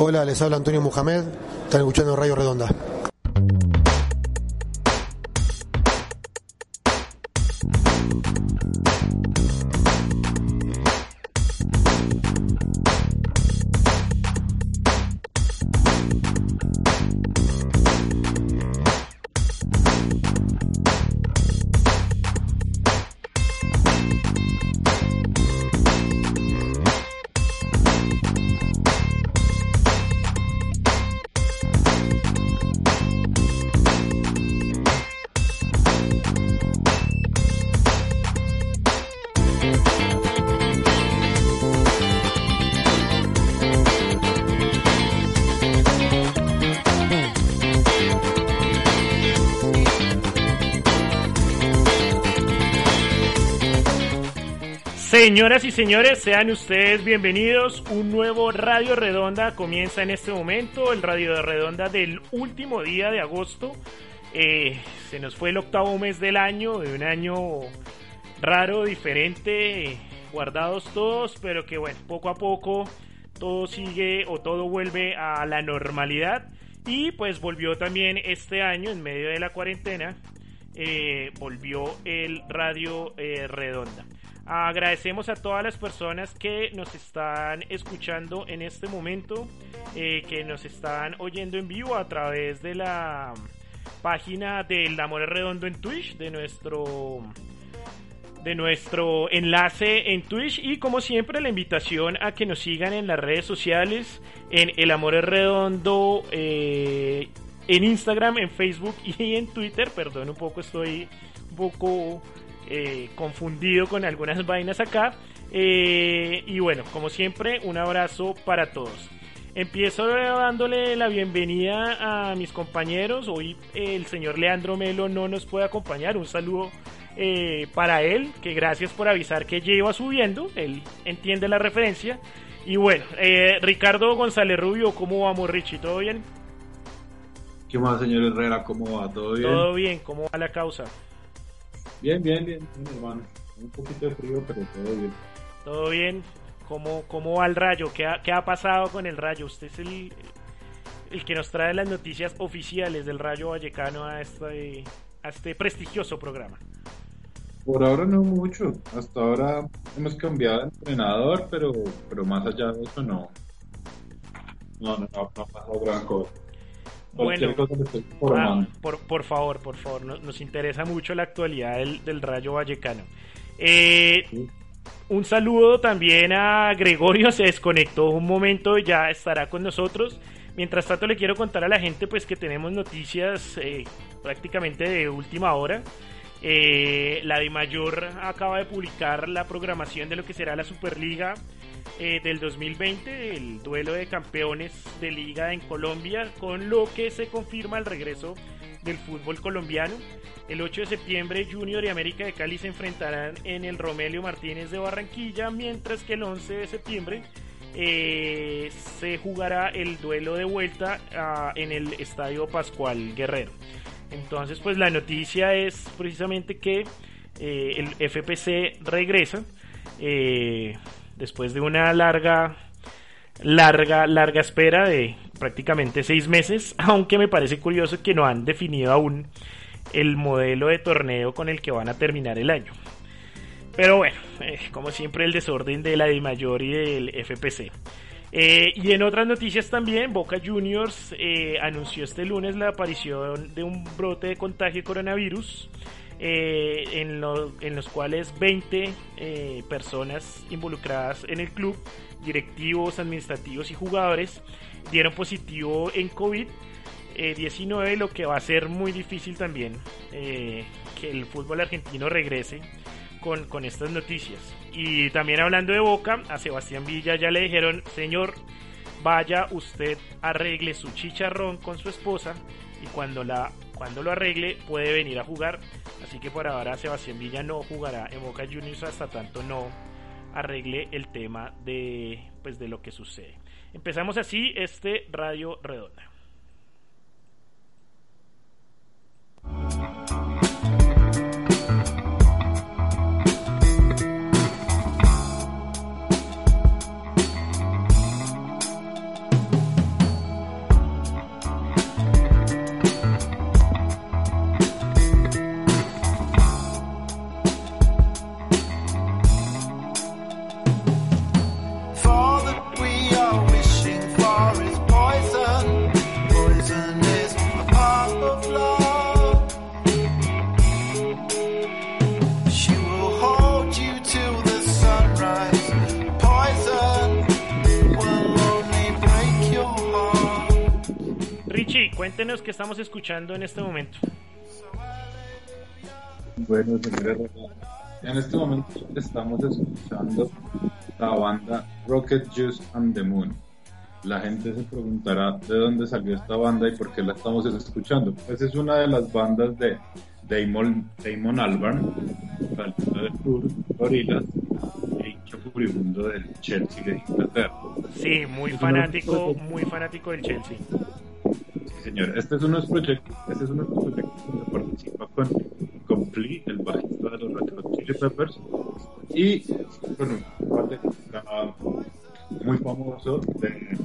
Hola, les habla Antonio Muhammad. Están escuchando Radio Redonda. Señoras y señores, sean ustedes bienvenidos. Un nuevo Radio Redonda comienza en este momento, el Radio Redonda del último día de agosto. Eh, se nos fue el octavo mes del año, de un año raro, diferente, guardados todos, pero que bueno, poco a poco todo sigue o todo vuelve a la normalidad. Y pues volvió también este año, en medio de la cuarentena, eh, volvió el Radio eh, Redonda. Agradecemos a todas las personas que nos están escuchando en este momento, eh, que nos están oyendo en vivo a través de la página del Amor Redondo en Twitch, de nuestro de nuestro enlace en Twitch y como siempre la invitación a que nos sigan en las redes sociales en El Amor Redondo eh, en Instagram, en Facebook y en Twitter. Perdón un poco, estoy un poco eh, confundido con algunas vainas acá. Eh, y bueno, como siempre, un abrazo para todos. Empiezo dándole la bienvenida a mis compañeros. Hoy el señor Leandro Melo no nos puede acompañar. Un saludo eh, para él, que gracias por avisar que lleva subiendo. Él entiende la referencia. Y bueno, Ricardo González Rubio, ¿cómo vamos, Richie? ¿Todo bien? ¿Qué más, señor Herrera? ¿Cómo va? ¿Todo bien? Todo bien, ¿cómo va la causa? Bien, bien, bien, hermano. Un poquito de frío, pero todo bien. Todo bien. ¿Cómo, cómo va el rayo? ¿Qué ha, ¿Qué ha pasado con el rayo? Usted es el, el que nos trae las noticias oficiales del rayo vallecano a este, a este prestigioso programa. Por ahora no mucho. Hasta ahora hemos cambiado de entrenador, pero, pero más allá de eso no. No, no, no, no ha pasado gran cosa. Bueno, ah, por, por, favor, por favor, nos, interesa mucho la actualidad del, Rayo Vallecano. Eh, un saludo también a Gregorio, se desconectó un momento, ya estará con nosotros. Mientras tanto le quiero contar a la gente pues que tenemos noticias eh, prácticamente de última hora. Eh, la de Mayor acaba de publicar la programación de lo que será la Superliga eh, del 2020, el duelo de campeones de liga en Colombia, con lo que se confirma el regreso del fútbol colombiano. El 8 de septiembre Junior y América de Cali se enfrentarán en el Romelio Martínez de Barranquilla, mientras que el 11 de septiembre eh, se jugará el duelo de vuelta ah, en el Estadio Pascual Guerrero. Entonces, pues la noticia es precisamente que eh, el FPC regresa después de una larga, larga, larga espera de prácticamente seis meses, aunque me parece curioso que no han definido aún el modelo de torneo con el que van a terminar el año. Pero bueno, eh, como siempre el desorden de la de Mayor y del FPC. Eh, y en otras noticias también, Boca Juniors eh, anunció este lunes la aparición de un brote de contagio de coronavirus eh, en, en, los cuales 20 eh, personas involucradas en el club, directivos, administrativos y jugadores, dieron positivo en COVID-19, eh, lo que va a ser muy difícil también que el fútbol argentino regrese con, estas noticias. Y también hablando de Boca, a Sebastián Villa ya le dijeron, señor, vaya usted arregle su chicharrón con su esposa y cuando la cuando lo arregle puede venir a jugar. Así que por ahora Sebastián Villa no jugará en Boca Juniors hasta tanto no arregle el tema de pues de lo que sucede. Empezamos así este Radio Redonda. Cuéntenos qué estamos escuchando en este momento. Bueno, señores, en este momento estamos escuchando la banda Rocket Juice and the Moon. La gente se preguntará de dónde salió esta banda y por qué la estamos escuchando. Pues es una de las bandas de Damon, Damon Albarn, del Tour, Gorillaz, e hincha furibundo del Chelsea de Inglaterra. Sí, muy fanático, muy fanático del Chelsea señor. Este es uno de los proyectos, este es uno de los proyectos donde participa con, con Flea, el bajista de los Red Chili Peppers, y bueno, un muy famoso de,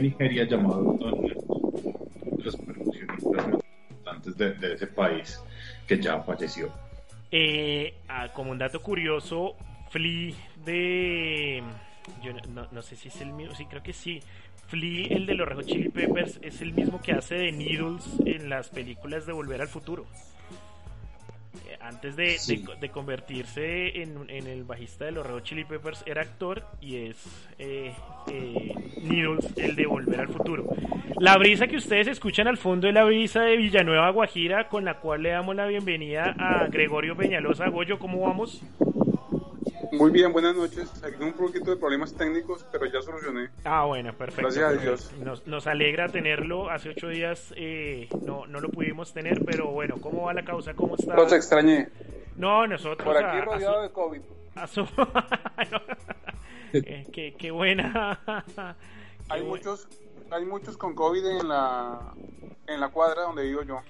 Nigeria llamado Tony, los percusionistas importantes de, de, ese país que ya falleció. Eh, ah, como un dato curioso, Flea de yo no, no, sé si es el mismo, sí creo que sí, Flea, el de los Red Chili Peppers, es el mismo que hace de Needles en las películas de Volver al Futuro. Eh, antes de, de, convertirse en, en, el bajista de los Red Chili Peppers, era actor y es eh, eh, Needles, el de Volver al Futuro. La brisa que ustedes escuchan al fondo es la brisa de Villanueva Guajira, con la cual le damos la bienvenida a Gregorio Peñalosa. Goyo, ¿cómo vamos? Muy bien, buenas noches. Aquí un poquito de problemas técnicos, pero ya solucioné. Ah, bueno, perfecto. Gracias a Dios. Nos, nos alegra tenerlo. Hace ocho días eh, no, no lo pudimos tener, pero bueno, ¿cómo va la causa? ¿Cómo está? Los extrañé. No, nosotros. Por aquí rodeado de COVID. qué, qué, buena. hay muchos hay muchos con COVID en la en la cuadra donde vivo yo.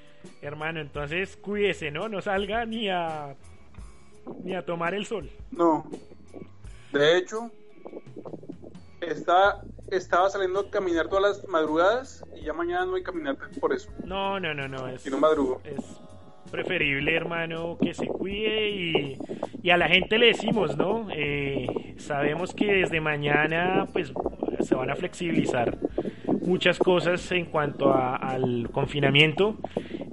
Hermano, entonces cuídese, ¿no? No salga ni a ni a tomar el sol. No. De hecho, está, estaba saliendo a caminar todas las madrugadas y ya mañana no hay caminata por eso. No, no, no, no. Es, no madrugo. Es preferible, hermano, que se cuide y, y a la gente le decimos, ¿no? Eh, sabemos que desde mañana, pues, se van a flexibilizar muchas cosas en cuanto al confinamiento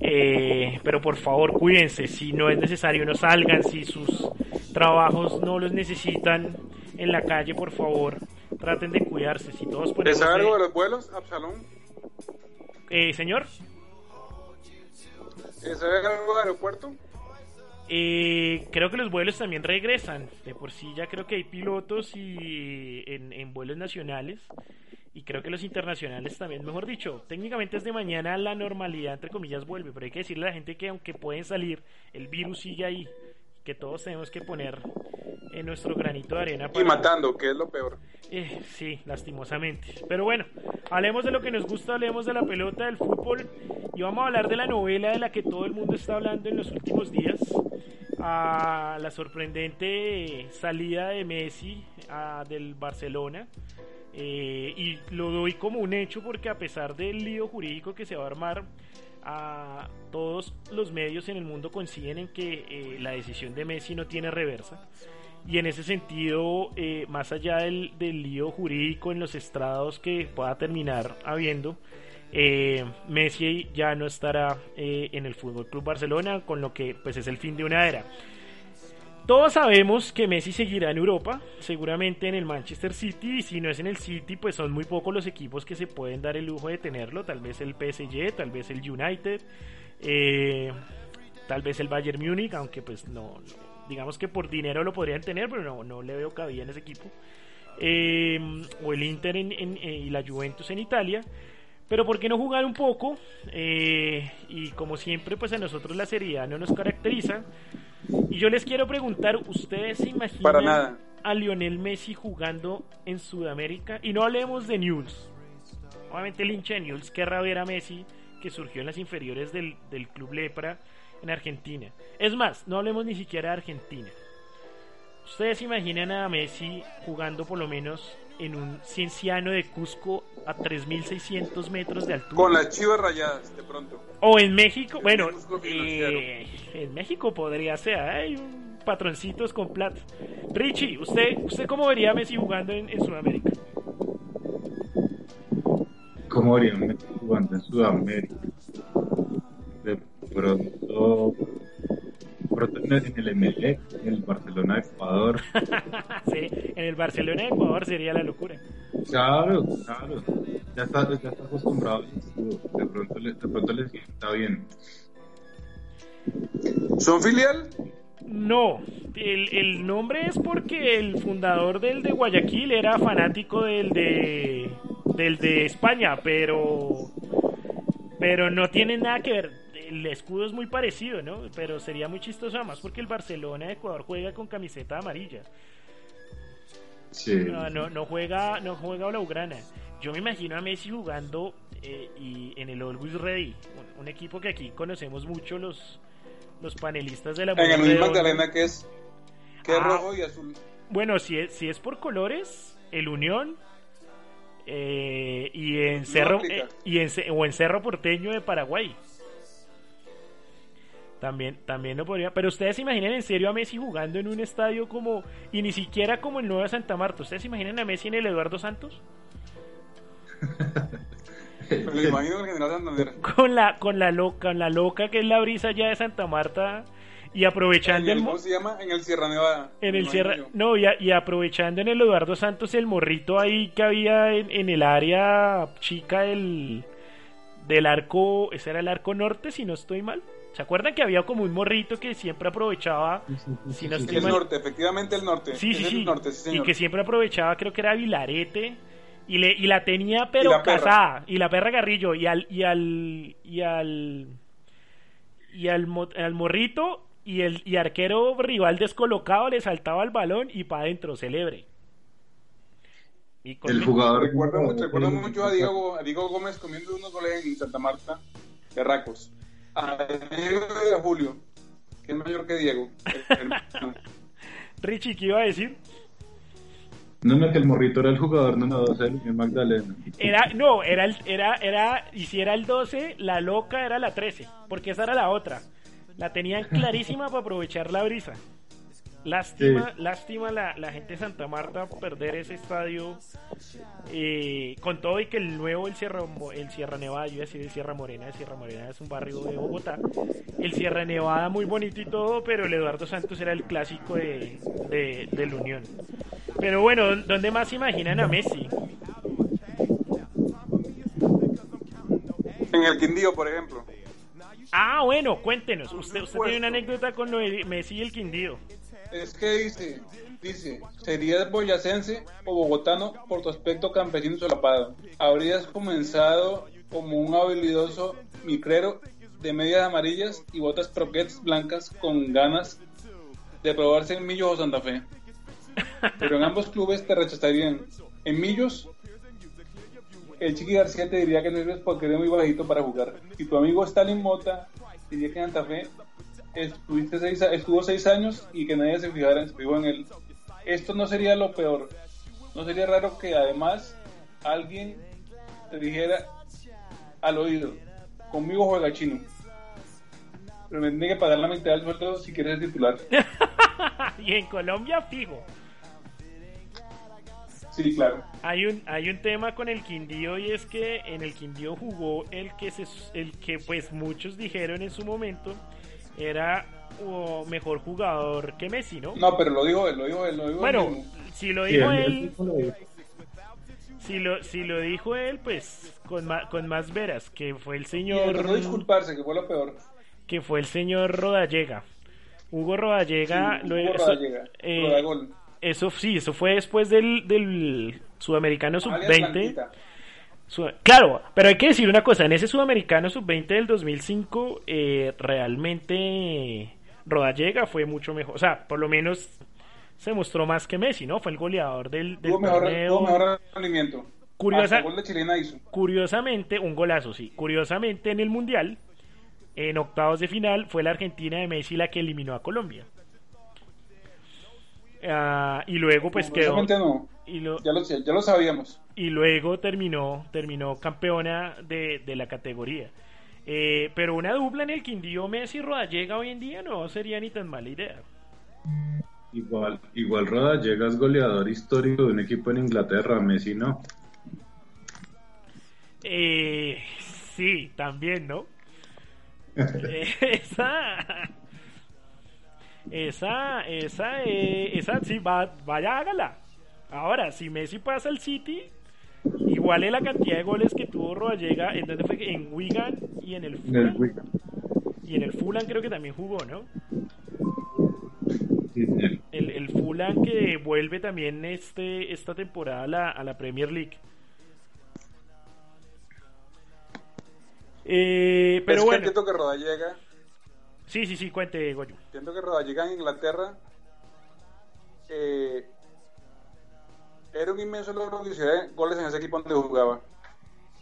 eh, pero por favor, cuídense. Si no es necesario, no salgan. Si sus trabajos no los necesitan en la calle, por favor, traten de cuidarse. Si todos ponemos ¿Es algo de los vuelos, Absalón? Eh, señor. ¿Es algo del aeropuerto? Eh, creo que los vuelos también regresan. De por sí ya creo que hay pilotos y en, en vuelos nacionales. Y creo que los internacionales también, mejor dicho, técnicamente es de mañana la normalidad, entre comillas, vuelve, pero hay que decirle a la gente que aunque pueden salir, el virus sigue ahí, que todos tenemos que poner en nuestro granito de arena. Y matando, que es lo peor. Eh, sí, lastimosamente. Pero bueno, hablemos de lo que nos gusta, hablemos de la pelota, del fútbol, y vamos a hablar de la novela de la que todo el mundo está hablando en los últimos días, a la sorprendente salida de Messi a, del Barcelona. Eh, y lo doy como un hecho porque a pesar del lío jurídico que se va a armar, a todos los medios en el mundo coinciden en que eh, la decisión de Messi no tiene reversa. Y en ese sentido, eh, más allá del, lío jurídico en los estrados que pueda terminar habiendo, Messi ya no estará en el Fútbol Club Barcelona, con lo que pues es el fin de una era. Todos sabemos que Messi seguirá en Europa, seguramente en el Manchester City, y si no es en el City, pues son muy pocos los equipos que se pueden dar el lujo de tenerlo, tal vez el PSG, tal vez el United, eh, tal vez el Bayern Múnich, aunque pues no, digamos que por dinero lo podrían tener, pero no, no le veo cabida en ese equipo. eh, o el Inter en, en, eh, y la Juventus en Italia. Pero ¿por qué no jugar un poco? Eh, y como siempre, pues a nosotros la seriedad no nos caracteriza. Y yo les quiero preguntar, ¿ustedes se imaginan Para nada. a Lionel Messi jugando en Sudamérica? Y no hablemos de News. Obviamente el hincha de News querrá ver a Messi que surgió en las inferiores del, del Club Lepra en Argentina. Es más, no hablemos ni siquiera de Argentina. ¿Ustedes se imaginan a Messi jugando por lo menos en un cienciano de Cusco a 3.600 metros de altura? Con las chivas rayadas, de pronto. O en México, bueno, eh, en México podría ser, hay un patroncitos con plata. Richie, ¿usted, usted cómo vería a Messi jugando en, en Sudamérica? ¿Cómo harían Messi jugando en Sudamérica? De pronto, pronto en el- en el MLE, en el Barcelona de Ecuador. sí, en el Barcelona de Ecuador sería la locura. Claro, claro. Ya está, ya está acostumbrado. De pronto, le, de pronto le sienta bien. ¿Son filial? No, el, el nombre es porque el fundador del de Guayaquil era fanático del de del de España, pero pero no tiene nada que ver. El escudo es muy parecido, ¿no? Pero sería muy chistoso además porque el Barcelona de Ecuador juega con camiseta amarilla. Sí. No, no, no juega, no juega blaugrana. Yo me imagino a Messi jugando eh, y en el Always Ready, un, un equipo que aquí conocemos mucho los los panelistas de la En el Luis. Magdalena, que es, que es Ah. rojo y azul. Bueno, si es, si es por colores, el Unión eh, y en Cerro eh, y en, o en Cerro Porteño de Paraguay. También, también lo podría. Pero ustedes se imaginan en serio a Messi jugando en un estadio como. Y ni siquiera como el Nueva Santa Marta. ¿Ustedes se imaginan a Messi en el Eduardo Santos? Me lo imagino en el General Santander. Con la, con la loca, con la loca que es la brisa ya de Santa Marta. Y En aprovechando el, el, mo- ¿Cómo se llama? En el Sierra Nevada. En el Sierra, no, y, a- y aprovechando en el Eduardo Santos el morrito ahí que había en, en el área chica del, del arco, ese era el arco norte, si no estoy mal. ¿Se acuerdan que había como un morrito que siempre aprovechaba, si no estoy El norte, efectivamente el norte. Sí, sí, el sí. norte, sí, y señor. que siempre aprovechaba, creo que era Vilarete. Y, le, y la tenía pero la casada. Y la perra Garrillo. Y al, y al, y al, y al, al morrito y el y arquero rival descolocado le saltaba el balón y para adentro, celebre. Y con El mi- jugador. Recuerdo, mucho- recuerdo mucho a Diego, a Diego Gómez comiendo unos goles en Santa Marta, Berracos. A Diego y a Julio, que es mayor que Diego. Richie, ¿qué iba a decir? No, no, que el morrito era el jugador número 12 del Unión Magdalena. Era, no, era, el- era, era, y si era el 12, la loca era la 13, porque esa era la otra. La tenían clarísima para aprovechar la brisa. Lástima, lástima la, la gente de Santa Marta perder ese estadio eh, con todo y que el nuevo el Sierra el Sierra Nevada, yo iba a decir el Sierra Morena, el Sierra Morena es un barrio de Bogotá. El Sierra Nevada muy bonito y todo, pero el Eduardo Santos era el clásico de, de, del Unión. Pero bueno, ¿dónde más se imaginan a Messi? En el Quindío, por ejemplo. Ah, bueno, cuéntenos. Usted, usted tiene una anécdota con lo de Messi y el Quindío. Es que dice, dice, serías boyacense o bogotano por tu aspecto campesino solapado. Habrías comenzado como un habilidoso micrero de medias amarillas y botas croquettes blancas con ganas de probarse en Millos o Santa Fe. Pero en ambos clubes te rechazarían. En Millos, el Chiqui García te diría que no eres porque eres muy bajito para jugar. Y tu amigo Stalin Mota diría que en Santa Fe estuviste seis, estuvo seis años y que nadie se fijara fijó en él. Esto no sería lo peor. No sería raro que además alguien te dijera al oído, conmigo juega chino. Pero me tiene que pagar la mitad del sueldo si quieres ser titular. y en Colombia, fijo. Sí, claro. Hay un, hay un tema con el Quindío y es que en el Quindío jugó el que, se, el que pues muchos dijeron en su momento era mejor jugador que Messi, ¿no? No, pero lo dijo él, lo dijo él, lo dijo él Bueno, si lo Sí, dijo él- si lo, si lo dijo él, pues con más, con más veras, que fue el señor a disculparse, que fue lo peor. que fue el señor Rodallega. Hugo Rodallega, Sí, lo- Hugo eso- Rodallega, eh. Eso sí, eso fue después del, del Sudamericano Sub-20. Claro, pero hay que decir una cosa, en ese Sudamericano Sub-20 del 2005 eh, realmente Rodallega fue mucho mejor, o sea, por lo menos se mostró más que Messi, ¿no? Fue el goleador del, del tuvo mejor, rendimiento. Curiosa, gol de chilena hizo. Curiosamente, un golazo, sí. Curiosamente, en el Mundial, en octavos de final, fue la Argentina de Messi la que eliminó a Colombia. Ah, y luego, pues quedó. No. Y lo, ya, lo, ya lo sabíamos. Y luego terminó, terminó campeona de, de la categoría. Eh, pero una dupla en el Quindío Messi Rodallega hoy en día no sería ni tan mala idea. Igual, igual Rodallega es goleador histórico de un equipo en Inglaterra, Messi no. Eh, sí, también, ¿no? esa, esa, esa, eh, esa, sí, va, vaya, hágala. Ahora, si Messi pasa al City, igual es la cantidad de goles que tuvo Rodallega en donde fue en Wigan y en el Fulham. Y en el Fulham creo que también jugó, ¿no? El, el Fulham que vuelve también este esta temporada a la, a la Premier League. Eh, pero es bueno. Que entiendo que Rodallega. Sí, sí, sí, cuente, Goyo. Entiendo que Rodallega en Inglaterra. Eh, era un inmenso logro que hiciera goles en ese equipo donde jugaba.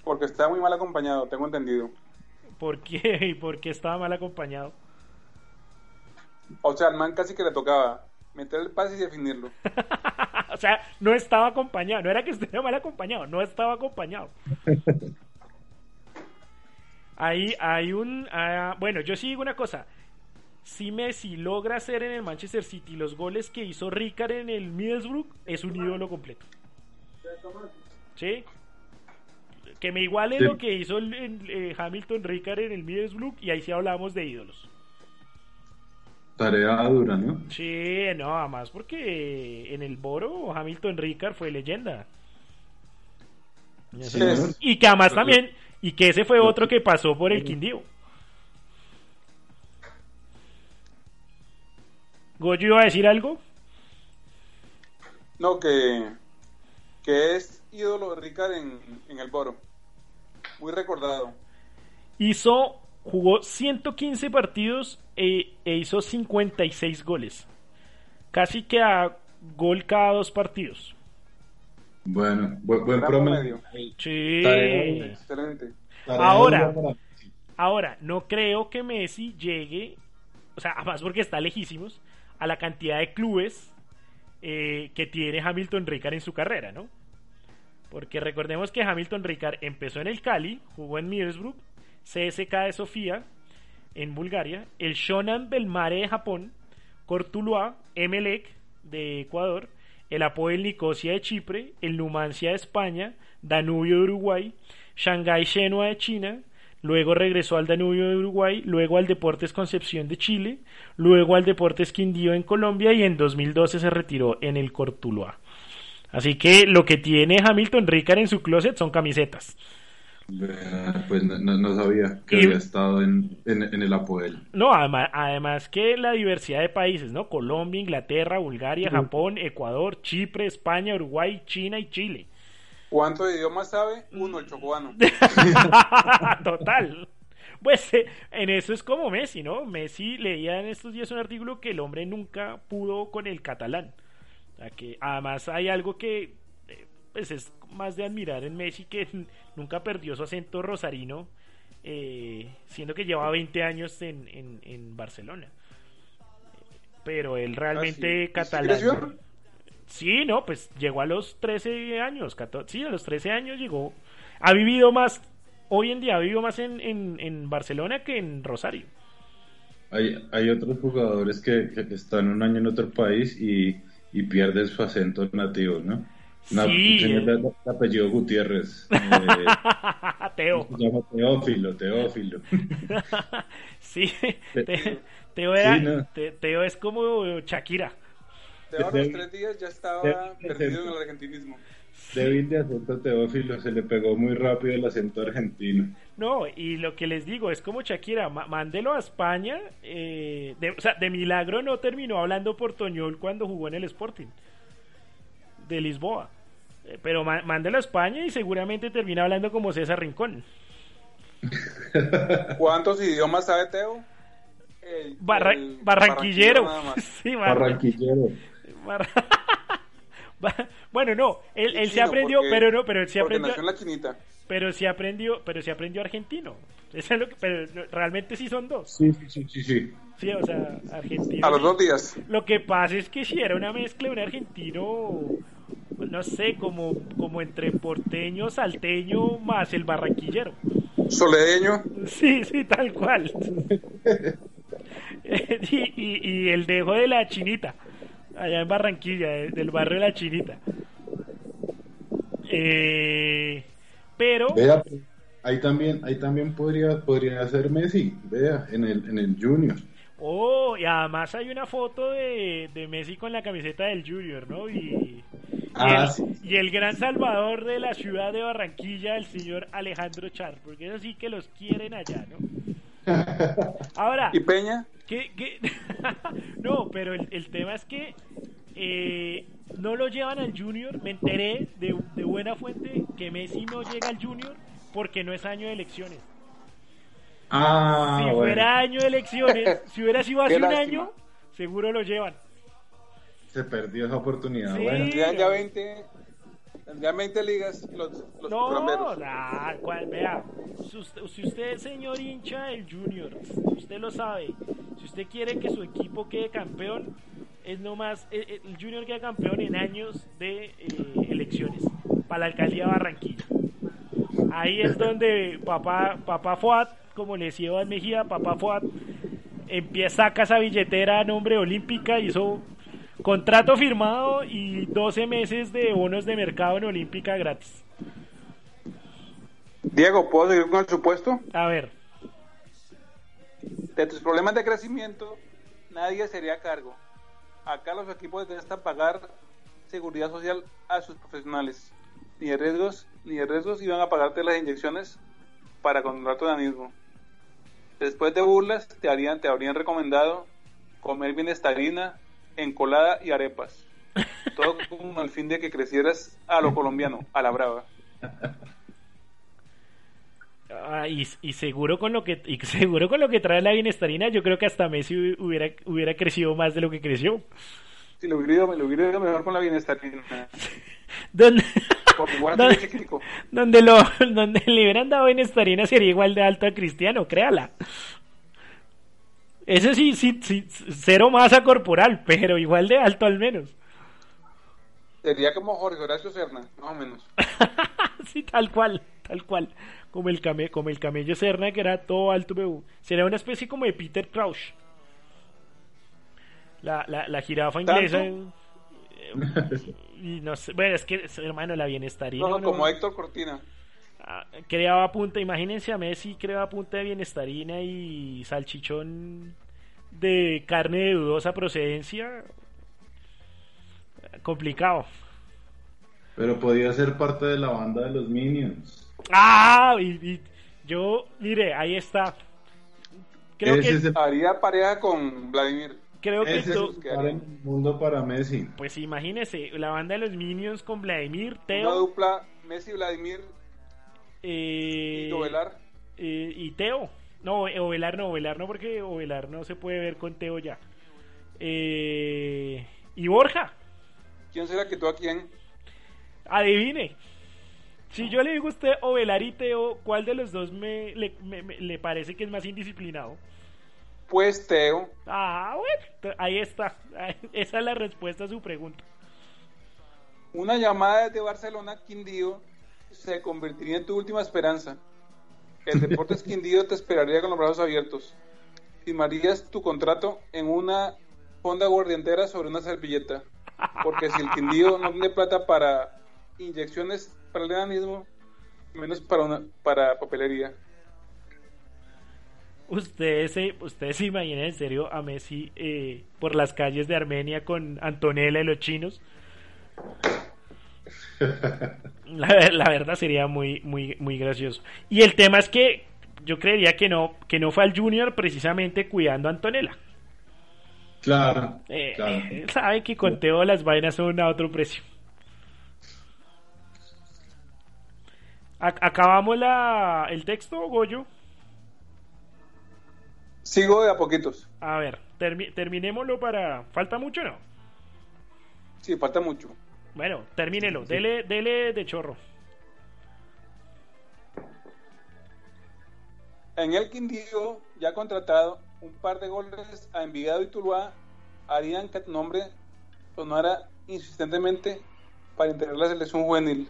Porque estaba muy mal acompañado, tengo entendido. ¿Por qué? ¿Y por qué estaba mal acompañado? O sea, al man casi que le tocaba meter el pase y definirlo. o sea, no estaba acompañado. No era que estuviera mal acompañado, no estaba acompañado. Ahí hay un. Uh, bueno, yo sí digo una cosa. Si Messi logra hacer en el Manchester City los goles que hizo Ricard en el Middlesbrough, es un ídolo completo. ¿Sí? Que me iguale sí. lo que hizo el, el, eh, Hamilton Ricard en el Middlesbrough y ahí sí hablamos de ídolos. Tarea dura, ¿no? Sí, no, además porque en el Boro Hamilton Ricard fue leyenda. Sí. Y que además también, y que ese fue otro que pasó por el Quindío. ¿Goyo iba a decir algo? No, que, que es ídolo de Ricard en, en el Boro. Muy recordado. Hizo, jugó 115 partidos e, e hizo 56 goles. Casi que a gol cada dos partidos. Bueno, buen, buen promedio. Sí. Excelente. Ahora, ahora, no creo que Messi llegue, o sea, además porque está lejísimos, a la cantidad de clubes eh, que tiene Hamilton Ricard en su carrera, ¿no? Porque recordemos que Hamilton Ricard empezó en el Cali, jugó en Middlesbrough, CSK de Sofía, en Bulgaria, el Shonan Belmare de Japón, Cortuluá, Emelec de Ecuador, el Apoel Nicosia de Chipre, el Numancia de España, Danubio de Uruguay, Shanghai Shenhua de China, luego regresó al Danubio de Uruguay, luego al Deportes Concepción de Chile, luego al Deportes Quindío en Colombia y en 2012 se retiró en el Cortuluá. Así que lo que tiene Hamilton Ricard en su closet son camisetas. Pues no, no sabía que y, había estado en, en, en, el Apoel. No, además, además que la diversidad de países, ¿no? Colombia, Inglaterra, Bulgaria. Japón, Ecuador, Chipre, España, Uruguay, China y Chile. ¿Cuántos idiomas sabe? Uno, el chocuano. Total. Pues eh, en eso es como Messi, ¿no? Messi leía en estos días un artículo que el hombre nunca pudo con el catalán. O sea, que además hay algo que eh, pues es más de admirar en Messi que nunca perdió su acento rosarino, eh, siendo que lleva 20 años en, en, en Barcelona. Pero él realmente ¿Ah, sí? catalán. Sí, no, pues llegó a los 13 años, 14, sí, a los 13 años llegó. Ha vivido más, hoy en día ha vivido más en, en, en Barcelona que en Rosario. Hay, hay otros jugadores que, que, están un año en otro país y, y pierden su acento nativo, ¿no? Una, sí. Un de, de, apellido Gutiérrez. Eh, Teo. Se llama Teófilo, Teófilo. sí, te, Teo, era, sí, no. te, Teo es como Shakira. Teo a los tres días ya estaba perdido en el argentinismo. Débil de acento Teófilo, se le pegó muy rápido el acento argentino. No, y lo que les digo es como Shakira, mándelo a España. Eh, de, o sea, de milagro no terminó hablando portoñol cuando jugó en el Sporting. de Lisboa. Eh, pero mándelo a España y seguramente termina hablando como César Rincón. ¿Cuántos idiomas sabe Teo? barranquillero. sí, barranquillero. bueno, no, él, se aprendió, pero no, pero él se aprendió. la chinita. Pero se aprendió, pero se aprendió argentino. Eso es lo que, pero realmente sí son dos. Sí, sí, sí, sí. Sí, o sea, argentino. A los dos días. Lo que pasa es que si era una mezcla de un argentino, no sé, como, como entre porteño, salteño, más el barranquillero. Soledeño. Sí, sí, tal cual. y, y, el dejo de la chinita, allá en Barranquilla, eh, del barrio de la chinita. Eh, pero... Vea, ahí también, ahí también podría, podría ser Messi, vea, en el, en el Junior. Oh, y además hay una foto de, de Messi con la camiseta del Junior, ¿no? Y, ah, y, el, gran salvador de la ciudad de Barranquilla, el señor Alejandro Char, porque eso sí que los quieren allá, ¿no? Ahora. ¿Y Peña? ¿Qué, no, pero el, tema es que eh, no lo llevan al Junior. Me enteré de, de buena fuente que Messi no llega al Junior porque no es año de elecciones. Ah, si fuera año de elecciones, si hubiera sido hace un año, seguro lo llevan. Se perdió esa oportunidad. Sí, bueno. ya 20, ya 20 ligas los, los No, nah, cual, vea, si usted, es señor hincha del Junior, usted lo sabe. Si usted quiere que su equipo quede campeón, es nomás el, eh, eh, el Junior queda campeón en años de eh, elecciones para la alcaldía de Barranquilla. Ahí es donde papá, papá Fuad, como le decía Iván Mejía, papá Fuad, empieza, saca esa billetera a nombre olímpica, hizo contrato firmado y 12 meses de bonos de mercado en olímpica gratis. Diego, ¿puedo seguir con el supuesto? A ver. De tus problemas de crecimiento, nadie sería a cargo. Acá los equipos necesitan pagar seguridad social a sus profesionales. Ni de riesgos ni de riesgos iban a pagarte las inyecciones para controlar tu organismo. Después de burlas, te, harían, te habrían recomendado comer bienestarina, encolada y arepas. Todo con el fin de que crecieras a lo colombiano, a la brava. Ah, y, seguro con lo que y seguro con lo que trae la bienestarina, yo creo que hasta Messi hubiera hubiera crecido más de lo que creció. Si lo hubiera ido, lo hubiera ido mejor con la bienestarina. ¿Dónde? donde, lo, donde le hubieran dado Estarina sería igual de alto a Cristiano, créala. Ese sí, sí, sí, cero masa corporal, pero igual de alto al menos. Sería como Jorge Horacio Serna, más o menos. sí, tal cual, tal cual. Como el, came, como el camello Serna, que era todo alto. Sería una especie como de Peter Crouch. La, la, la jirafa inglesa. y no sé, bueno, es que, hermano, la bienestarina. No, como Héctor Cortina. Ah, creaba punta, imagínense a Messi, creaba punta de bienestarina y salchichón de carne de dudosa procedencia. Complicado. Pero podía ser parte de la banda de los Minions. Ah, y, yo, mire, ahí está. Creo que haría pareja con Vladimir creo que esto el mundo para Messi. Pues imagínese, la banda de los Minions con Vladimir, Teo. Una dupla Messi, Vladimir eh, y Ovelar. Eh, y Teo. No, Ovelar no, Ovelar no, porque Ovelar no se puede ver con Teo ya. Eh, y Borja. ¿Quién será que tú a quién? Adivine. Si yo le digo a usted Ovelar y Teo, ¿cuál de los dos me, le parece que es más indisciplinado? Pues Teo. Ah, bueno, ahí está. Esa es la respuesta a su pregunta. Una llamada desde Barcelona, Quindío, se convertiría en tu última esperanza. El Deportes Quindío te esperaría con los brazos abiertos. Firmarías tu contrato en una fonda guardiantera sobre una servilleta. Porque si el Quindío no tiene plata para inyecciones para el organismo, menos para, una, para papelería. ¿Ustedes se, ustedes se imaginan en serio a Messi eh, por las calles de Armenia con Antonella y los chinos? La, la, verdad sería muy, muy, muy gracioso. Y el tema es que yo creería que no, que no fue al Junior precisamente cuidando a Antonella. Claro. Eh, eh sabe que conteo las vainas son a otro precio. ¿Acabamos la, el texto, Goyo? Sigo de a poquitos. A ver, termi terminémoslo para... ¿Falta mucho o no? Sí, falta mucho. Bueno, termínelo. Dele, dele de chorro. En el Quindío, ya contratado, un par de goles a Envigado y Tuluá harían que tu nombre sonara insistentemente para integrar la selección juvenil.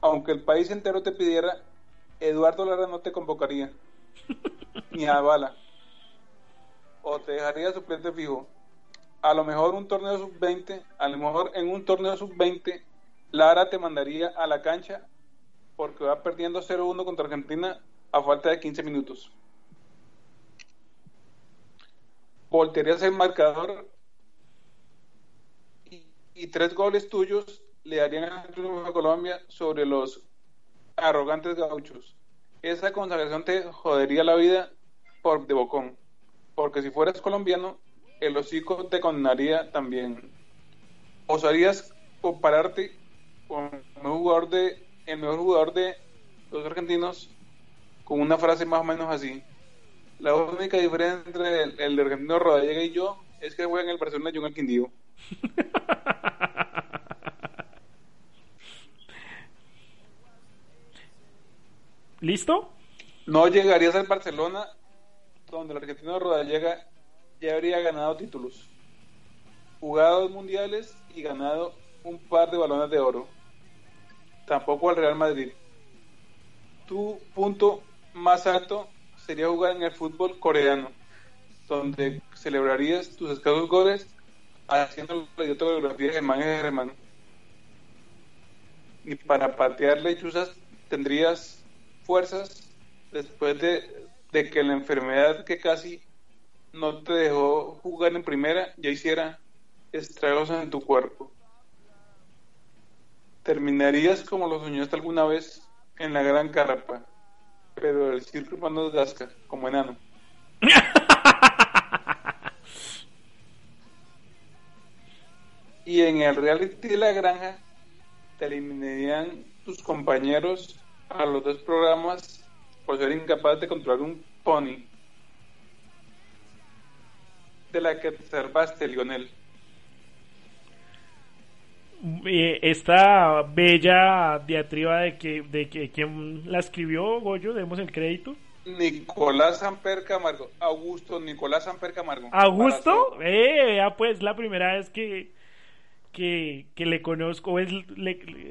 Aunque el país entero te pidiera, Eduardo Lara no te convocaría. ni a bala. O te dejaría suplente fijo. A lo mejor un torneo sub-20, a lo mejor en un torneo sub-20, Lara te mandaría a la cancha porque va perdiendo 0-1 contra Argentina a falta de 15 minutos. Voltearías el marcador y, tres goles tuyos le darían a Colombia sobre los arrogantes gauchos. Esa consagración te jodería la vida por de bocón. Porque si fueras colombiano, el hocico te condenaría también. ¿Osarías compararte con el mejor jugador de, el mejor jugador de los argentinos con una frase más o menos así. La única diferencia entre el, argentino Rodallega y yo es que juega en el Barcelona y yo en el Quindío. ¿Listo? No llegarías al Barcelona donde el argentino Rodallega ya habría ganado títulos, jugado mundiales y ganado un par de balones de oro. Tampoco al Real Madrid. Tu punto más alto sería jugar en el fútbol coreano, donde celebrarías tus escasos goles haciendo la coreografía de man hermano. Y para patear lechuzas tendrías fuerzas después de, de que la enfermedad que casi no te dejó jugar en primera ya hiciera estragos en tu cuerpo. Terminarías como lo soñaste alguna vez en la gran carpa pero el circo cuando dasca, como enano. y en el reality de la granja te eliminarían tus compañeros a los dos programas por ser incapaz de controlar un pony de la que te salvaste, Lionel. Eh, esta bella diatriba de que de que quien la escribió Goyo demos el crédito. Nicolás Samper Camargo. Augusto Nicolás Samper Camargo. Augusto eh ya pues la primera vez que que, que le conozco. Es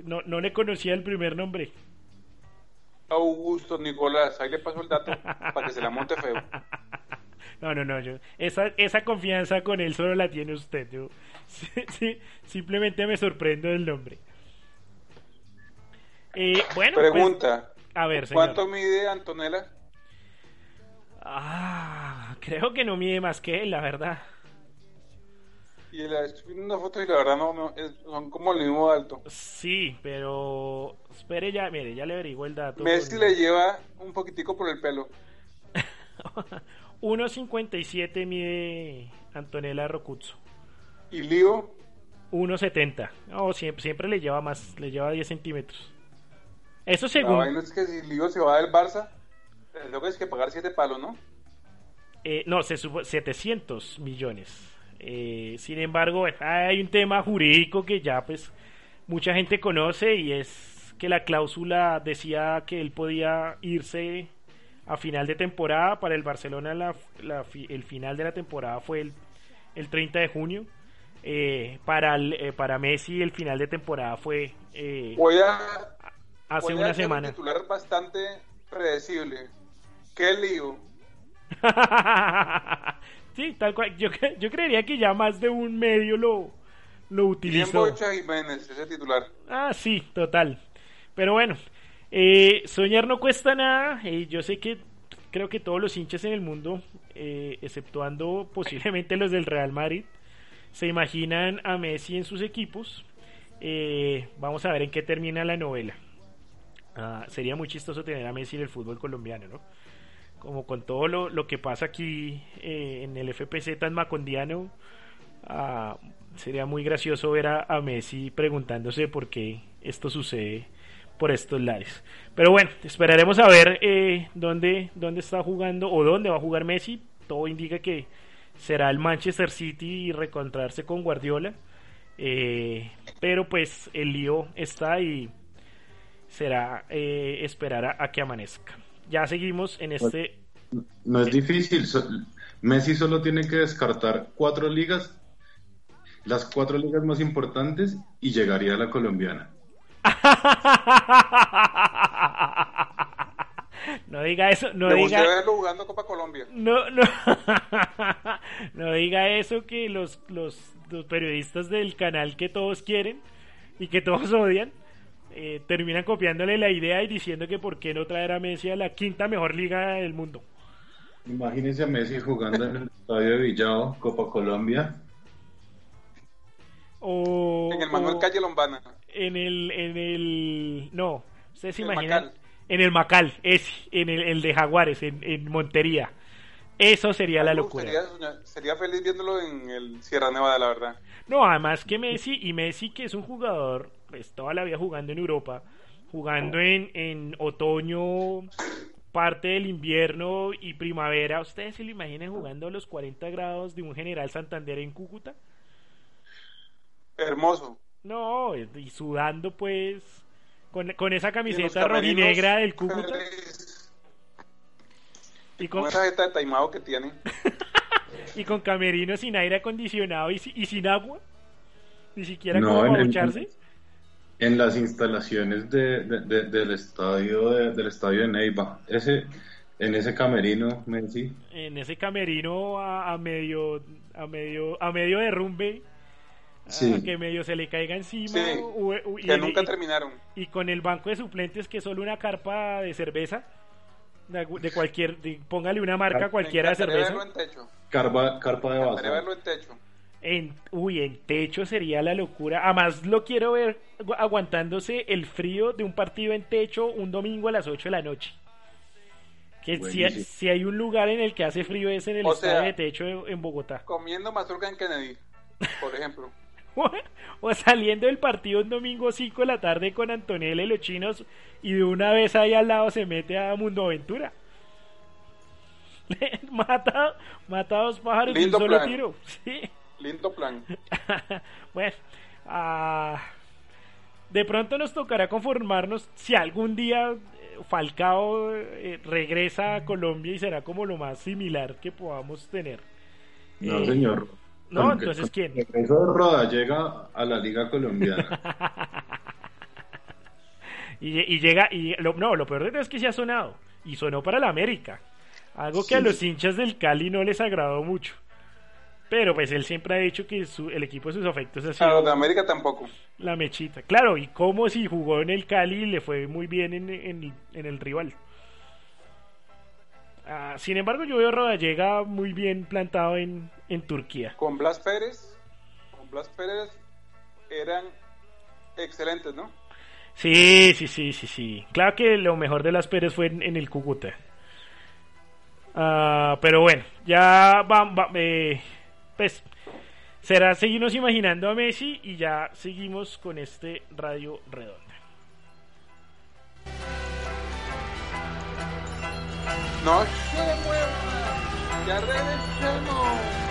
no, no le conocía el primer nombre. Augusto Nicolás. Ahí le paso el dato para que se la monte feo no, no, no, yo, esa, esa confianza con él solo la tiene usted. Yo, sí, simplemente me sorprendo del nombre. Eh, bueno, pues, Pregunta. a ver, ¿Cuánto mide Antonella? Ah, creo que no mide más que él, la verdad. Y la estoy viendo una foto y la verdad no, son como el mismo alto. Sí, pero espere ya, mire, ya le averiguo el dato. Messi le lleva un poquitico por el pelo. 1.57 mide Antonella Rocuzzo. ¿Y Lío? 1.70. No, siempre, siempre le lleva más, le lleva 10 centímetros. Eso según. No, es que si Lío se va del Barça, lo que es que pagar 7 palos, ¿no? Eh, no, se supo 700 millones. Eh, sin embargo, hay un tema jurídico que ya pues mucha gente conoce y es que la cláusula decía que él podía irse a final de temporada. Para el Barcelona la, el final de la temporada fue el, el 30 de junio. Eh, para, eh, para Messi el final de temporada fue eh, voy a, hace una semana. Un titular bastante predecible. ¿Qué lío? sí, tal cual. Yo, yo creería que ya más de un medio lo, lo utilizó. Jiménez, ese titular. Ah, sí, total. Pero bueno, eh, soñar no cuesta nada. y yo sé que creo que todos los hinchas en el mundo, eh, exceptuando posiblemente los del Real Madrid, se imaginan a Messi en sus equipos. Eh, vamos a ver en qué termina la novela. Ah, sería muy chistoso tener a Messi en el fútbol colombiano, ¿no? Como con todo lo, que pasa aquí en el FPC tan macondiano, ah, sería muy gracioso ver a Messi preguntándose por qué esto sucede por estos lares. Pero bueno, esperaremos a ver eh, dónde, dónde está jugando o dónde va a jugar Messi. Todo indica que será el Manchester City y reencontrarse con Guardiola. Eh, pero pues el lío está y será eh, esperar a, que amanezca. Ya seguimos en este... No es difícil. Messi solo tiene que descartar cuatro ligas, las cuatro ligas más importantes y llegaría a la colombiana. No diga eso, no diga. jugando Copa Colombia. No, no. no diga eso que los, los, los, periodistas del canal que todos quieren y que todos odian eh, terminan copiándole la idea y diciendo que por qué no traer a Messi a la quinta mejor liga del mundo. Imagínense a Messi jugando en el estadio de Villao, Copa Colombia. O, en el Manuel Calle Lombana. En el, en el, no, ustedes se imaginan en el Macal, es en el, de Jaguares, en, Montería. Eso sería la locura. Sería, feliz viéndolo en el Sierra Nevada, la verdad. No, además que Messi, y Messi que es un jugador, pues toda la vida jugando en Europa, jugando en, en otoño, parte del invierno y primavera, ¿ustedes se lo imaginan jugando a los 40 grados de un General Santander en Cúcuta? Hermoso. No, y sudando pues con, con esa camiseta rojinegra del Cúcuta. Y con, esa jeta de taimado que tiene. y con camerino sin aire acondicionado y, y sin agua. Ni siquiera no, como en, en, las instalaciones de, del estadio de, del estadio de Neiva. Ese, en ese camerino, Messi. En ese camerino a, a medio a medio a medio derrumbe sí. que medio se le caiga encima. que nunca terminaron. Y con el banco de suplentes que es solo una carpa de cerveza. De, cualquier, póngale una marca cualquiera de cerveza. en techo. Carpa, carpa de vaso. verlo en techo. En, uy, en techo sería la locura. Además, lo quiero ver aguantándose el frío de un partido en techo un domingo a las 8 de la noche. Que si, si, hay un lugar en el que hace frío es en el estadio de techo en Bogotá. Comiendo mazorca en Kennedy, por ejemplo. o saliendo del partido un domingo 5 de la tarde con Antonella y los chinos y de una vez ahí al lado se mete a Mundo Aventura. mata, mata a dos pájaros de un solo tiro. Lindo plan. bueno, ah, de pronto nos tocará conformarnos si algún día eh, Falcao eh, regresa a Colombia y será como lo más similar que podamos tener. No, señor. No, entonces ¿quién? Eso de Roda llega a la Liga Colombiana. y, llega, y lo, no, lo peor de todo es que se ha sonado. Y sonó para la América. Algo que a los hinchas del Cali no les agradó mucho. Pero pues él siempre ha dicho que el equipo de sus afectos ha sido. A los de América tampoco. La mechita. Claro, y como si jugó en el Cali le fue muy bien en, en el rival. Ah, sin embargo, yo veo a Rodallega muy bien plantado en, en Turquía. Con Blas Pérez, con Blas Pérez eran excelentes, ¿no? Sí, sí, sí, sí, sí. Claro que lo mejor de Blas Pérez fue en, el Cúcuta. Ah, pero bueno, ya va, eh, pues será seguirnos imaginando a Messi y ya seguimos con este radio redonda. No se mueva. Ya regresemos.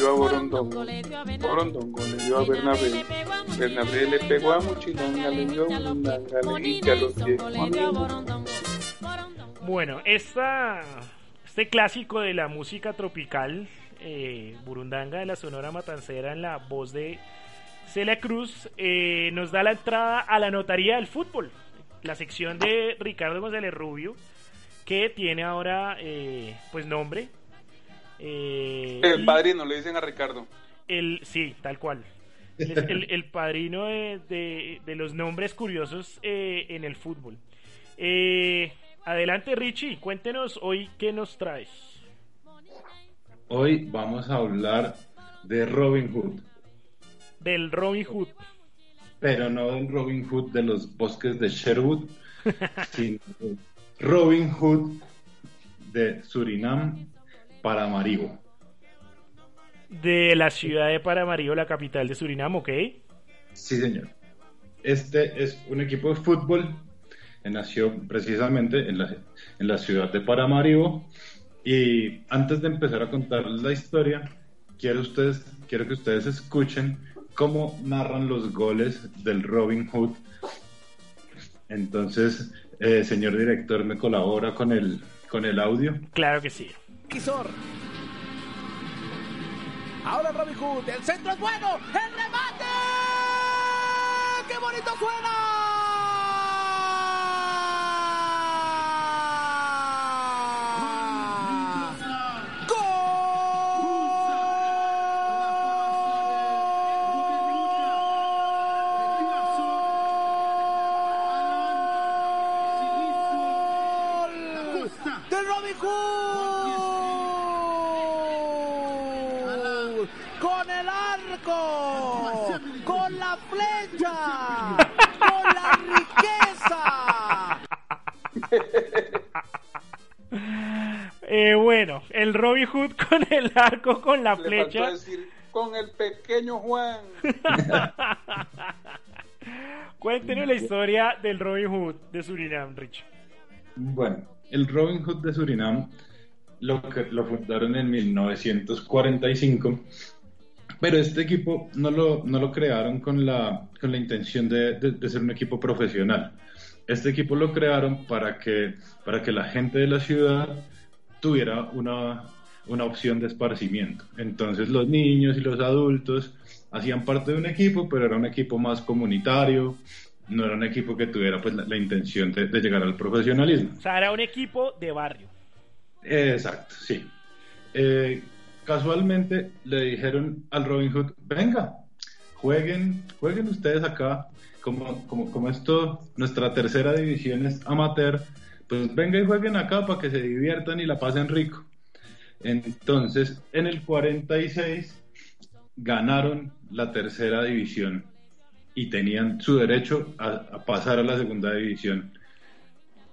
Dio a Borondongo, Borondongo le dio a Bernabé, Bernabé le pegó a Muchilanga, le dio a Burundanga, le los Bueno, esta, este clásico de la música tropical, eh, Burundanga de la Sonora Matancera en la voz de Celia Cruz, eh, nos da la entrada a la notaría del fútbol, la sección de Ricardo González Rubio, que tiene ahora eh, pues nombre eh, el padrino, le dicen a Ricardo. El, sí, tal cual. el, padrino de, los nombres curiosos eh, en el fútbol. Eh, adelante Richie, cuéntenos hoy qué nos traes. Hoy vamos a hablar de Robin Hood. Del Robin Hood. Pero no del Robin Hood de los bosques de Sherwood, sino Robin Hood de Surinam, Paramaribo. De la ciudad de Paramaribo, la capital de Surinam, ¿ok? Sí, señor. Este es un equipo de fútbol nació precisamente en la, en la ciudad de Paramaribo. Y antes de empezar a contar la historia, quiero, ustedes, quiero que ustedes escuchen cómo narran los goles del Robin Hood. Entonces, eh, señor director, ¿me colabora con el, con el audio? Claro que sí. Ahora Robin Hood, el centro es bueno, el remate. ¡Qué bonito suena! Hood con el arco, con la flecha. con el pequeño Juan. Cuéntenos la historia del Robin Hood de Surinam, Rich. Bueno, el Robin Hood de Surinam lo, lo fundaron en 1945, pero este equipo no lo, no lo crearon con la, con la intención de, de, ser un equipo profesional. Este equipo lo crearon para que, para que la gente de la ciudad tuviera una, una opción de esparcimiento. Entonces los niños y los adultos hacían parte de un equipo, pero era un equipo más comunitario, no era un equipo que tuviera pues la, intención de, llegar al profesionalismo. O sea, era un equipo de barrio. exacto, sí. Eh, casualmente le dijeron al Robin Hood, venga, jueguen, jueguen ustedes acá, como, como, como esto, nuestra tercera división es amateur, pues venga y jueguen acá para que se diviertan y la pasen rico. Entonces, en el 46 ganaron la tercera división y tenían su derecho a, pasar a la segunda división.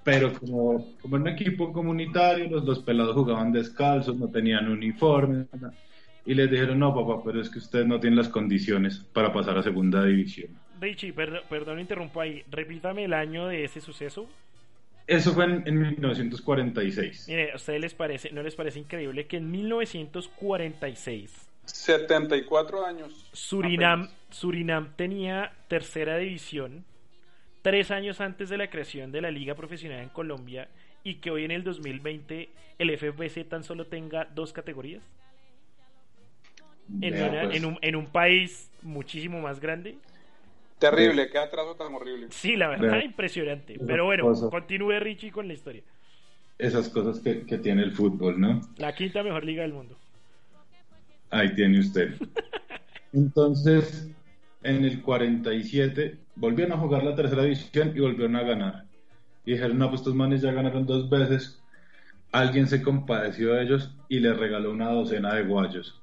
Pero como, como un equipo comunitario, los, dos pelados jugaban descalzos, no tenían uniforme, y les dijeron, no, papá, pero es que ustedes no tienen las condiciones para pasar a segunda división. Richie, perdón, perdón interrumpo ahí, repítame el año de ese suceso. Eso fue en, en, 1946. Mire, ¿a ustedes les parece, no les parece increíble que en 1946 74 años. Surinam, Surinam tenía tercera división tres años antes de la creación de la liga profesional en Colombia y que hoy en el 2020 el FFC tan solo tenga dos categorías. En, pues. un, en, un, país muchísimo más grande. Terrible, qué atraso tan horrible. Sí, la verdad, impresionante. Pero bueno, continúe Richie con la historia. Esas cosas que, que tiene el fútbol, ¿no? La quinta mejor liga del mundo. Ahí tiene usted. Entonces, en el 47 volvieron a jugar la tercera división y volvieron a ganar. Y dijeron, no, pues estos manes ya ganaron dos veces. Alguien se compadeció de ellos y les regaló una docena de guayos.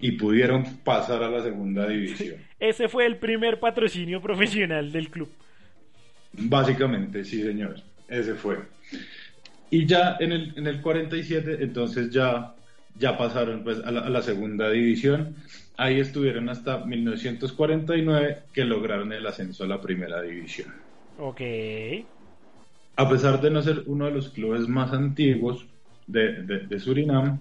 Y pudieron pasar a la segunda división. Ese fue el primer patrocinio profesional del club. Básicamente, sí, señor. Ese fue. Y ya en el, en el 47, entonces ya ya pasaron pues a la, segunda división. Ahí estuvieron hasta 1949 que lograron el ascenso a la primera división. Ok. A pesar de no ser uno de los clubes más antiguos de, Surinam,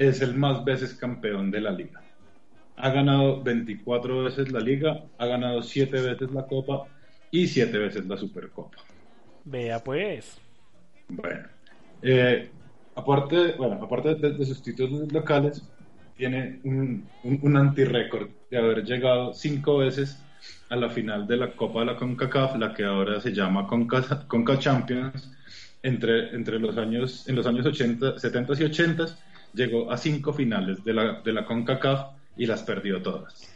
es el más veces campeón de la liga. Ha ganado 24 veces la liga, ha ganado 7 veces la copa y 7 veces la supercopa. Vea pues. Bueno, eh, aparte, bueno, aparte de, sus títulos locales, tiene un, un, anti-récord de haber llegado cinco veces a la final de la Copa de la CONCACAF, la que ahora se llama CONCA, CONCA Champions, entre, entre los años, en los años 80, 70 y 80 llegó a cinco finales de la, de la CONCACAF y las perdió todas.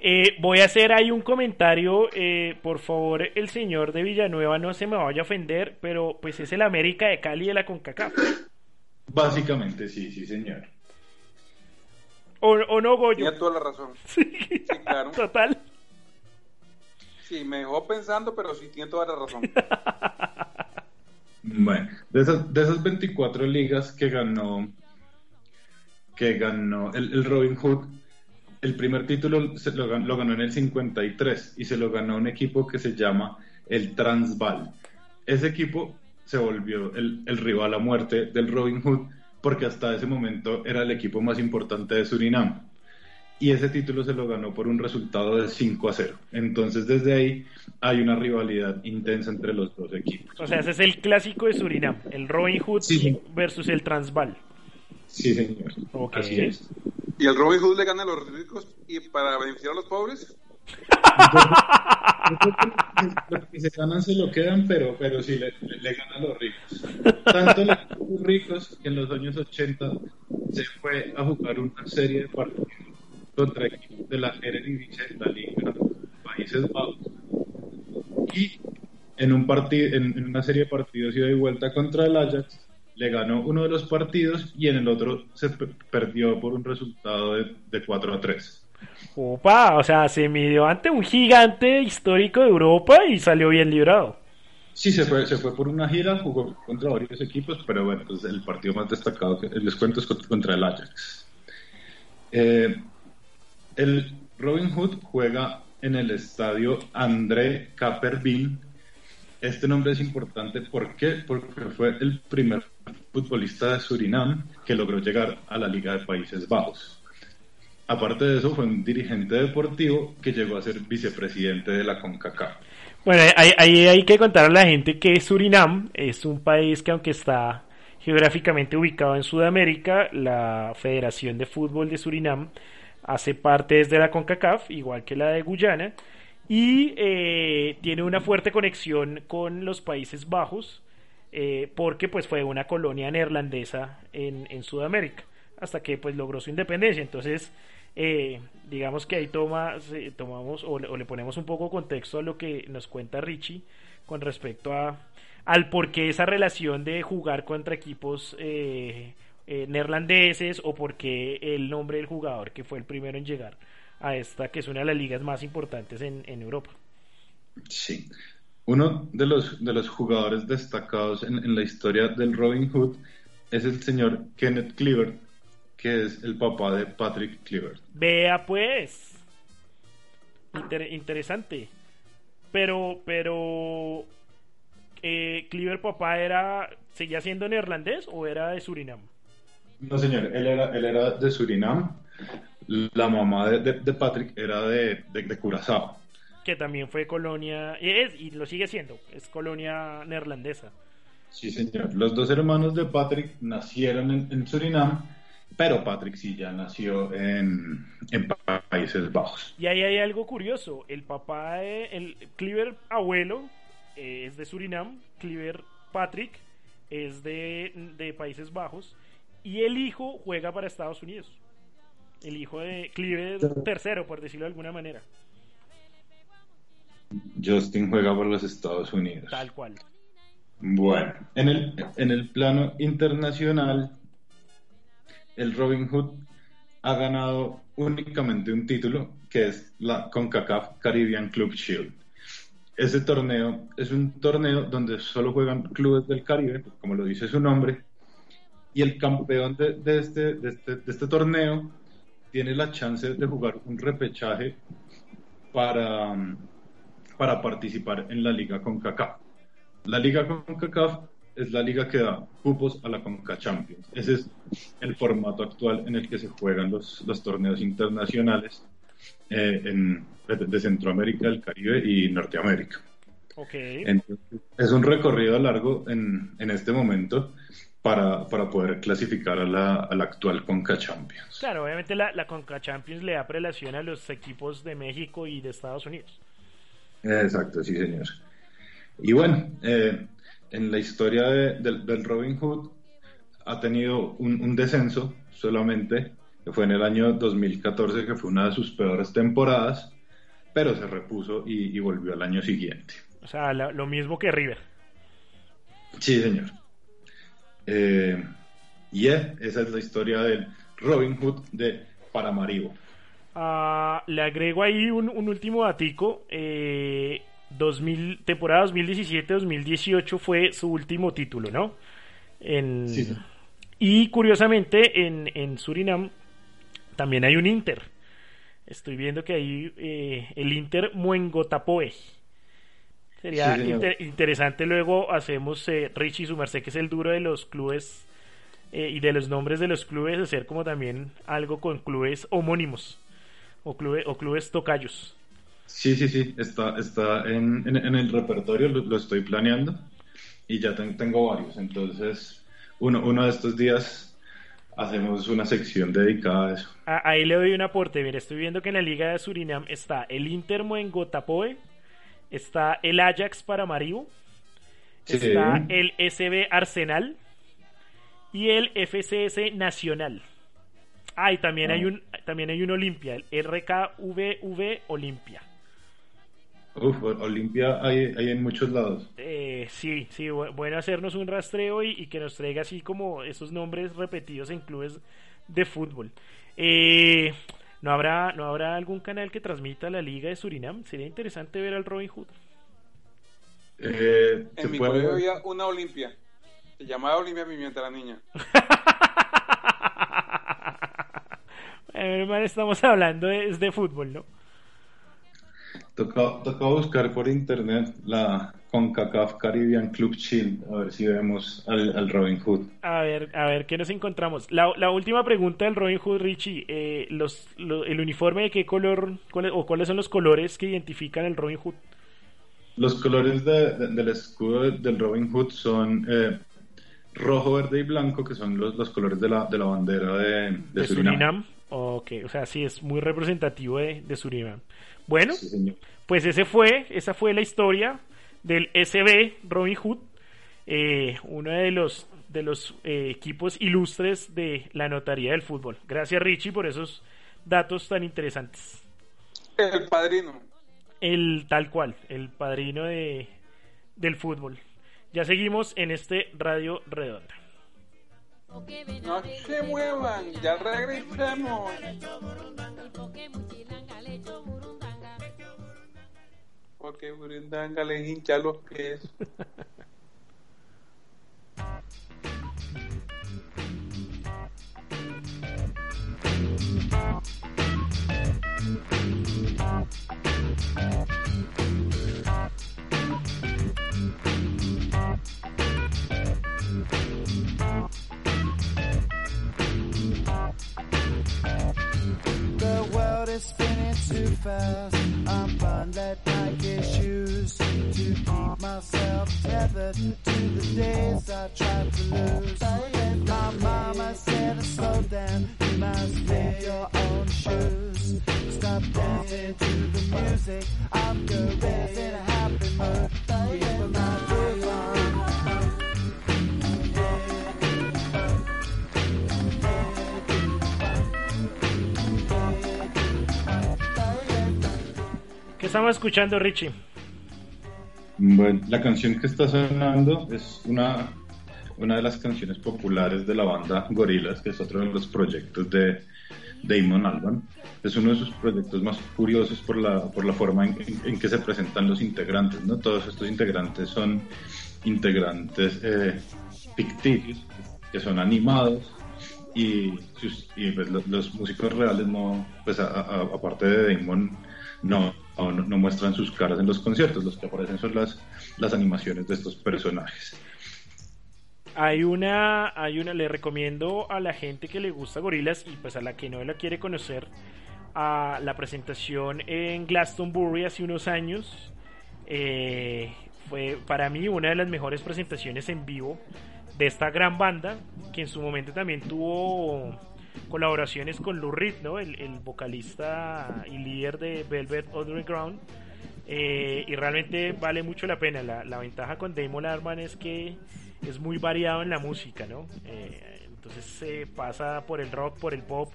Eh, voy a hacer ahí un comentario, eh, por favor, el señor de Villanueva no se me vaya a ofender, pero pues es el América de Cali de la CONCACAF. Básicamente, sí, sí, señor. ¿O, o no, Goyo? Tiene toda la razón. Sí, claro. Total. Sí, me dejó pensando, pero sí tiene toda la razón. Bueno, de esas, de esas 24 ligas que ganó que ganó el, el Robin Hood, el primer título se lo, lo ganó en el 53 y se lo ganó un equipo que se llama el Transvaal. Ese equipo se volvió el, el rival a muerte del Robin Hood porque hasta ese momento era el equipo más importante de Surinam. Y ese título se lo ganó por un resultado de 5 a 0. Entonces desde ahí hay una rivalidad intensa entre los dos equipos. O sea, ese es el clásico de Surinam, el Robin Hood Sí. versus el Transvaal. Sí, señor. Así es. ¿Y el Robin Hood le gana a los ricos y para beneficiar a los pobres? Lo que se ganan se lo quedan, pero, pero sí le, le, le ganan a los ricos. Tanto le ganan a los ricos que en los años 80 se fue a jugar una serie de partidos contra equipos de la Eredivisie, la Liga Países Bajos. Y en, un partido, en, en una serie de partidos ida y vuelta contra el Ajax, le ganó uno de los partidos y en el otro se pe- perdió por un resultado de, de 4 a 3. Opa, o sea, se midió ante un gigante histórico de Europa y salió bien librado. Sí, se fue, se fue por una gira, jugó contra varios equipos, pero bueno, pues el partido más destacado que les cuento es contra- el Ajax. Eh, el Robin Hood juega en el estadio André Caperville. Este nombre es importante porque fue el primer futbolista de Surinam que logró llegar a la Liga de Países Bajos. Aparte de eso, fue un dirigente deportivo que llegó a ser vicepresidente de la CONCACAF. Bueno, ahí, ahí hay que contar a la gente que Surinam es un país que aunque está geográficamente ubicado en Sudamérica, la Federación de Fútbol de Surinam hace parte desde la CONCACAF, igual que la de Guyana, y eh, tiene una fuerte conexión con los Países Bajos, eh, porque pues fue una colonia neerlandesa en, en Sudamérica, hasta que pues logró su independencia. Entonces, eh, digamos que ahí toma, tomamos o o le ponemos un poco contexto a lo que nos cuenta Richie con respecto a al por qué esa relación de jugar contra equipos eh, eh, neerlandeses o por qué el nombre del jugador que fue el primero en llegar a esta que es una de las ligas más importantes en, en Europa. Sí. Uno de los, de los jugadores destacados en, en la historia del Robin Hood es el señor Kenneth Cleaver, que es el papá de Patrick Cleaver. Vea pues. Inter- interesante. Pero, pero. Eh, ¿Cleaver papá era. ¿Seguía siendo neerlandés o era de Surinam? No, señor, él era, él era de Surinam. La mamá de, de- de Patrick era de, de, Curazao. Que también fue colonia. Y, es, y lo sigue siendo. Es colonia neerlandesa. Sí, señor. Los dos hermanos de Patrick nacieron en, en Surinam, pero Patrick sí ya nació en, en Países Bajos. Y ahí hay algo curioso. El papá, de, el Cleaver abuelo eh, es de Surinam. Cleaver Patrick es de, de Países Bajos. Y el hijo juega para Estados Unidos. El hijo de Cleaver tercero, por decirlo de alguna manera. Justin juega por los Estados Unidos. Tal cual. Bueno, en el, en el plano internacional, el Robin Hood ha ganado únicamente un título, que es la CONCACAF Caribbean Club Shield. Ese torneo es un torneo donde solo juegan clubes del Caribe, como lo dice su nombre, y el campeón de, de este, de, este, de este torneo tiene la chance de jugar un repechaje para, para participar en la liga CONCACAF. La liga CONCACAF es la liga que da cupos a la CONCA Champions. Ese es el formato actual en el que se juegan los, los torneos internacionales eh, en, de, de, Centroamérica, el Caribe y Norteamérica. Okay. Entonces, es un recorrido largo en, en este momento para, para, poder clasificar a la, a la, actual Conca Champions. Claro, obviamente la, la, Conca Champions le da prelación a los equipos de México y de Estados Unidos. Exacto, sí, señor. Y bueno, eh, en la historia de, de, del Robin Hood ha tenido un, un descenso solamente, que fue en el año 2014, que fue una de sus peores temporadas, pero se repuso y, volvió al año siguiente. O sea, lo mismo que River. Sí, señor. Eh, y esa es la historia del Robin Hood de Paramaribo. Ah, le agrego ahí un, último datico. Eh, 2000, temporada 2017-2018 fue su último título, ¿no? En, Y curiosamente en, en, Surinam también hay un Inter. Estoy viendo que hay eh, el Inter Muengotapoe. Sería interesante luego hacemos eh, Richie su merced que es el duro de los clubes eh, y de los nombres de los clubes hacer como también algo con clubes homónimos o, clubes o clubes tocayos. Sí, sí, sí, está, está en, en, el repertorio, lo, estoy planeando y ya tengo varios. Entonces, uno, uno de estos días hacemos una sección dedicada a eso. ahí le doy un aporte. Mira, estoy viendo que en la Liga de Surinam está el Inter Gotapoe está el Ajax para Maribo, está el SB Arsenal y el FCS Nacional. Ah, y también hay ah. un también hay un Olimpia, el RKVV Olimpia. Uf, Olimpia hay, hay, en muchos lados. Eh, sí, sí, bueno hacernos un rastreo y, que nos traiga así como esos nombres repetidos en clubes de fútbol. Eh, ¿No habrá, ¿No habrá algún canal que transmita la Liga de Surinam? Sería interesante ver al Robin Hood. Eh, en mi pueblo había una Olimpia. Se llamaba Olimpia Pimienta la niña. hermano, estamos hablando de, de fútbol, ¿no? Toca, toca buscar por internet la CONCACAF Caribbean Club Chill, a ver si vemos al, Robin Hood. A ver, a ver, ¿qué nos encontramos? La, la última pregunta del Robin Hood, Richie, eh, los, ¿el uniforme de qué color, o cuáles son los colores que identifican el Robin Hood? Los colores del escudo del Robin Hood son eh, rojo, verde y blanco, que son los, los colores de la, de la bandera de, de, Surinam. Ok, o sea, sí, es muy representativo de, de Surinam. Bueno, pues ese fue, esa fue la historia del SB Robin Hood, eh, uno de los de los eh, equipos ilustres de la notaría del fútbol. Gracias Richie por esos datos tan interesantes. El padrino. El tal cual, el padrino de, del fútbol. Ya seguimos en este Radio Redonda. No se muevan, ya regresamos. Porque Burundanga le hincha los pies. escuchando, Richie? Bueno, la canción que está sonando es una, una de las canciones populares de la banda Gorillaz, que es otro de los proyectos de Damon Alban. Es uno de sus proyectos más curiosos por la, por la forma en, que se presentan los integrantes. ¿no? Todos estos integrantes son integrantes eh, ficticios, que son animados y, y pues, los, músicos reales no, pues aparte de Damon, no, no, muestran sus caras en los conciertos, los que aparecen son las, las animaciones de estos personajes. Hay una, hay una, le recomiendo a la gente que le gusta Gorilas y pues a la que no la quiere conocer a la presentación en Glastonbury hace unos años. Eh, fue para mí una de las mejores presentaciones en vivo de esta gran banda que en su momento también tuvo colaboraciones con Lou Reed, ¿no? el, vocalista y líder de Velvet Underground. Eh, y realmente vale mucho la pena. La, ventaja con Damon Arman es que es muy variado en la música, ¿no? Eh, entonces se pasa por el rock, por el pop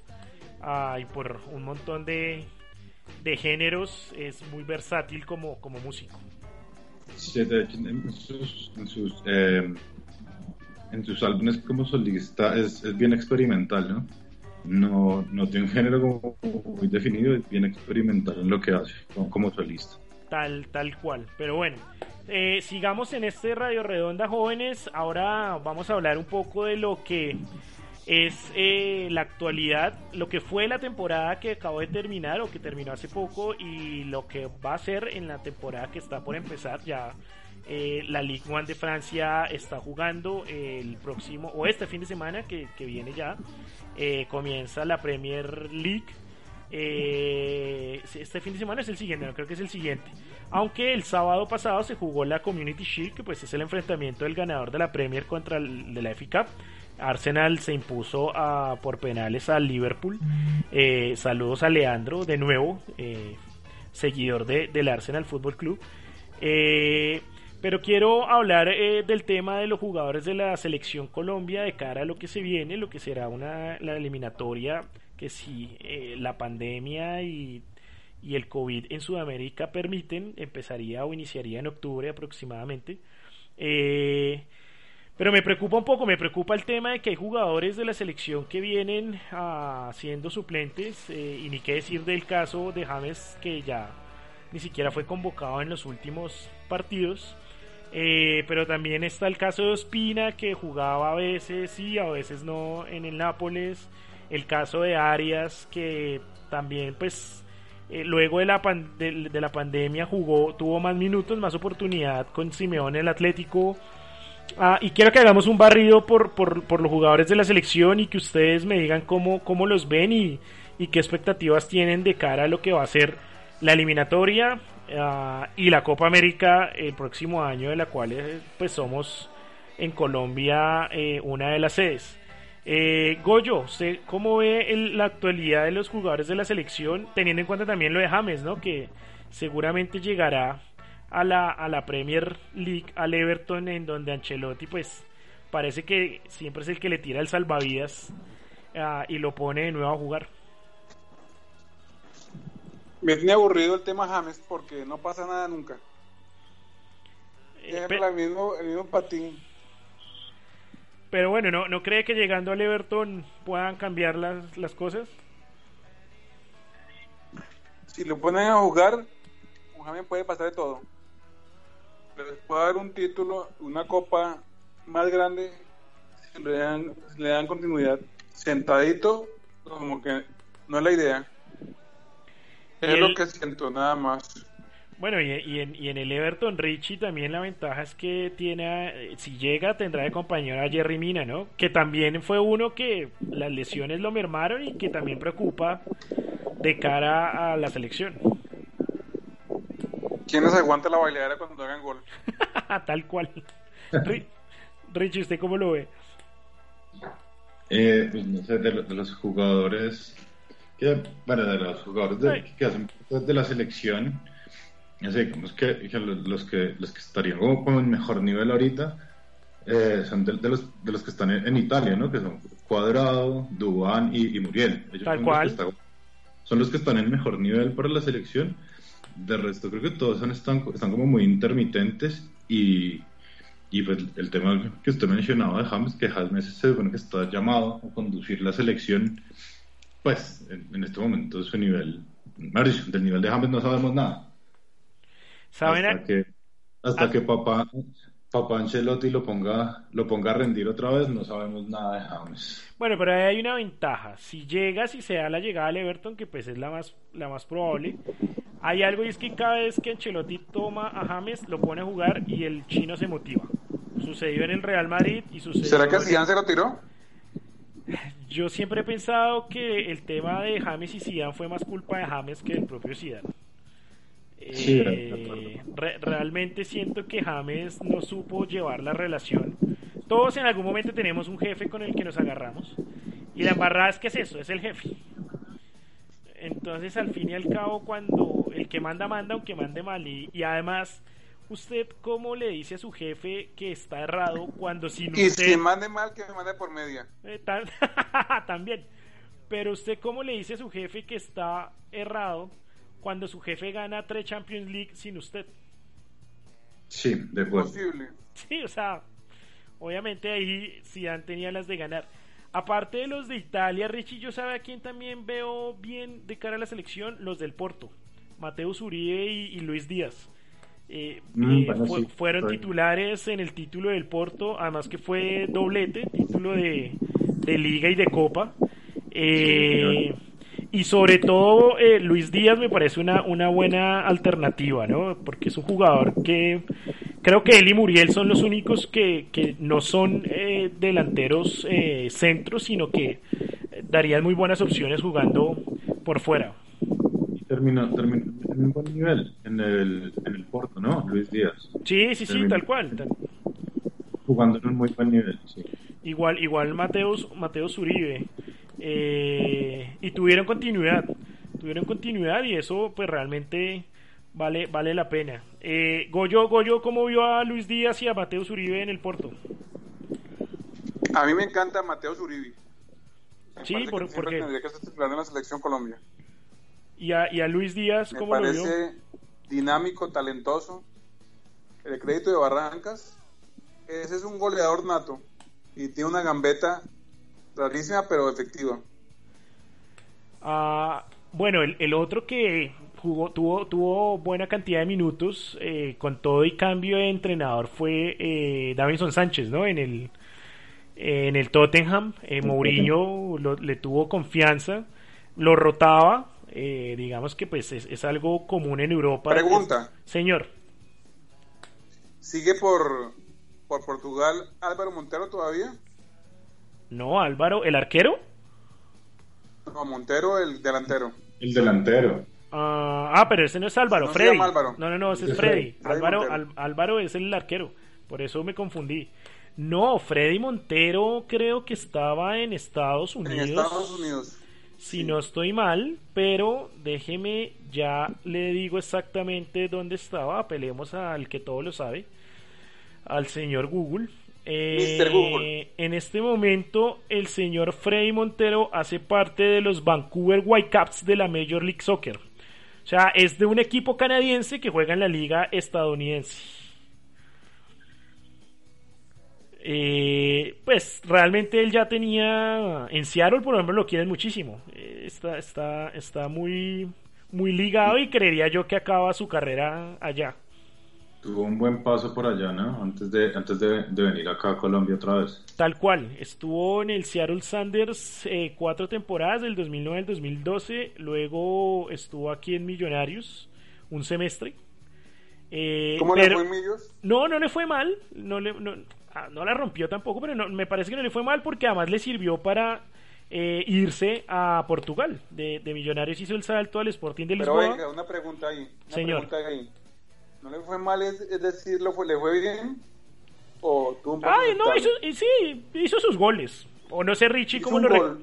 ah, y por un montón de, de géneros es muy versátil como, como músico. Sí, de hecho, en sus, en sus, eh, en sus álbumes como solista es, es bien experimental, ¿no? No, no tiene un género como muy definido, es bien experimental en lo que hace como, como solista. Tal, tal cual. Pero bueno, eh, sigamos en este Radio Redonda, jóvenes. Ahora vamos a hablar un poco de lo que es eh, la actualidad, lo que fue la temporada que acabó de terminar o que terminó hace poco y lo que va a ser en la temporada que está por empezar ya. Eh, la Ligue 1 de Francia está jugando el próximo o este fin de semana que, viene ya. eh, comienza la Premier League. Eh, este fin de semana es el siguiente, no creo que es el siguiente. Aunque el sábado pasado se jugó la Community Shield, que pues es el enfrentamiento del ganador de la Premier contra el de la FA. Arsenal se impuso a, por penales al Liverpool. Eh, saludos a Leandro, de nuevo, eh, seguidor de, del Arsenal Fútbol Club. Eh, pero quiero hablar eh, del tema de los jugadores de la selección Colombia de cara a lo que se viene, lo que será una la eliminatoria que si eh, la pandemia y, y el COVID en Sudamérica permiten, empezaría o iniciaría en octubre aproximadamente. Eh, pero me preocupa un poco, me preocupa el tema de que hay jugadores de la selección que vienen ah, siendo suplentes eh, y ni qué decir del caso de James que ya ni siquiera fue convocado en los últimos partidos. Eh, pero también está el caso de Ospina que jugaba a veces sí, a veces no en el Nápoles. El caso de Arias que también pues eh, luego de la, pan- de, de la pandemia jugó, tuvo más minutos, más oportunidad con Simeone el Atlético. Ah, y quiero que hagamos un barrido por, por, por los jugadores de la selección y que ustedes me digan cómo, cómo los ven y, y qué expectativas tienen de cara a lo que va a ser la eliminatoria ah, y la Copa América el próximo año, de la cual eh, pues somos en Colombia eh, una de las sedes. Eh, Goyo, ¿usted ¿cómo ve el- la actualidad de los jugadores de la selección, teniendo en cuenta también lo de James, ¿no? que seguramente llegará a la, a la Premier League, al Everton, en donde Ancelotti pues parece que siempre es el que le tira el salvavidas ah, y lo pone de nuevo a jugar. Me tiene aburrido el tema James porque no pasa nada nunca. Eh, Siempre el mismo, el mismo patín. pero bueno, ¿no, ¿no cree que llegando al Everton puedan cambiar las, las cosas? Si lo ponen a jugar, con James puede pasar de todo. Les puede dar un título, una copa más grande, si le dan, si le dan continuidad. Sentadito, como que no es la idea. Es el- lo que siento, nada más. Bueno, y, y en, y en el Everton Richie también la ventaja es que tiene, a- eh, si llega tendrá de compañero a Jerry Mina, ¿no? Que también fue uno que las lesiones lo mermaron y que también preocupa de cara a la selección. ¿Quiénes aguanta la bailadera cuando hagan gol? Tal cual. Ri- Richie, ¿usted cómo lo ve? Eh, pues no sé, de, de los jugadores, que, bueno, de los jugadores de- que hacen parte de la selección, sé, digamos que, que los, los que los que estarían como, como en mejor nivel ahorita eh, son de, de los, de los que están en, en Italia, ¿no? Que son Cuadrado, Dubán y, y Muriel. Ellos Tal son cual. Los que están, son los que están en mejor nivel para la selección. De resto, creo que todos son, están, están como muy intermitentes y, y pues el tema que usted mencionaba de James, que James se supone que está llamado a conducir la selección, pues en, en este momento su nivel, mejor dicho, del nivel de James no sabemos nada. ¿Saben? hasta a- que, hasta Ah. que papá, papá Ancelotti lo ponga, lo ponga a rendir otra vez, no sabemos nada de James. Bueno, pero ahí hay una ventaja. Si llega, si se da la llegada al Everton, que pues es la más, la más probable, hay algo y es que cada vez que Ancelotti toma a James, lo pone a jugar y el chino se motiva. Sucedió en el Real Madrid y sucedió... ¿Será que Zidane se lo tiró? Yo siempre he pensado que el tema de James y Zidane fue más culpa de James que del propio Zidane. Sí, Eh, re- realmente siento que James no supo llevar la relación. Todos en algún momento tenemos un jefe con el que nos agarramos. Y la embarrada es que es eso, es el jefe. Entonces, al fin y al cabo, cuando el que manda, manda, aunque mande mal. Y, y además, ¿usted cómo le dice a su jefe que está errado cuando sin Y usted... si mande mal, que me mande por media. Eh, tam- también. pero usted cómo le dice a su jefe que está errado cuando su jefe gana tres Champions League sin usted. Sí, de acuerdo. Posible. Sí, o sea, obviamente ahí Zidane tenía las de ganar. Aparte de los de Italia, Richie, yo sabe a quién también veo bien de cara a la selección, los del Porto, Mateo Uribe y, y Luis Díaz. Eh, Mm, eh, bueno, fue- sí, fueron titulares en el título del Porto, además que fue doblete, título de, de liga y de copa. Eh, y sobre todo eh, Luis Díaz me parece una, una buena alternativa, ¿no? Porque es un jugador que creo que él y Muriel son los únicos que, que no son eh, delanteros eh, centros, sino que darían muy buenas opciones jugando por fuera. Terminó, terminó en un buen nivel en el, en el Porto, ¿no? Luis Díaz. Sí, sí, sí, Terminó. tal cual. tal- Jugando en un muy buen nivel, sí. Igual, igual Mateus, Mateus Uribe. Eh, y tuvieron continuidad. Tuvieron continuidad y eso pues realmente vale, vale la pena. Eh, Goyo, Goyo, ¿cómo vio a Luis Díaz y a Mateus Uribe en el Porto? A mí me encanta Mateo Zuribi. Sí, por- ¿por qué? tendría que titular en la selección Colombia. Y a, y a Luis Díaz, Me ¿cómo lo vio? parece dinámico, talentoso. El crédito de Barrancas. Ese es un goleador nato. Y tiene una gambeta rarísima, pero efectiva. Ah, bueno, el, el otro que jugó, tuvo, tuvo buena cantidad de minutos eh, con todo y cambio de entrenador fue eh, Davinson Sánchez, ¿no? En el, en el Tottenham, eh, Mourinho lo- le tuvo confianza, lo rotaba, eh, digamos que pues es, es algo común en Europa. Pregunta. Señor, ¿Sigue por, por Portugal Álvaro Montero todavía? no, Álvaro, el arquero. No, Montero, el delantero. El delantero. Ah, ah, pero ese no es Álvaro, No se Freddy. llama Álvaro. No, no, no, ese es Freddy. Álvaro. Al- Álvaro es el arquero. Por eso me confundí. No, Freddy Montero creo que estaba en Estados En Unidos. Estados Unidos. Si no estoy mal, pero déjeme, ya le digo exactamente dónde estaba. Apelemos al que todo lo sabe, al señor Google. Eh, Mr. Google. En este momento, el señor Freddy Montero hace parte de los Vancouver Whitecaps de la Major League Soccer. O sea, es de un equipo canadiense que juega en la liga estadounidense. Eh, pues realmente él ya tenía en Seattle por ejemplo lo quieren muchísimo Eh, está está está muy muy ligado y creería yo que acaba su carrera allá Tuvo un buen paso por allá, ¿no? Antes de, antes de, de venir acá a Colombia otra vez. tal cual estuvo en el Seattle Sanders eh, cuatro temporadas del 2009 al 2012 luego estuvo aquí en Millonarios un semestre Eh, ¿Cómo pero- le fue Millos? No, no le fue mal, no, le, no, no la rompió tampoco, pero no, me parece que no le fue mal porque además le sirvió para eh, irse a Portugal. De, de Millonarios hizo el salto al Sporting de Pero Lisboa. venga, una pregunta ahí. Una Señor. pregunta ahí. ¿No le fue mal, es, es decir, ¿lo fue, le fue bien? ¿O tuvo un Ay, no, hizo, sí, hizo sus goles. O no sé Richie cómo lo re-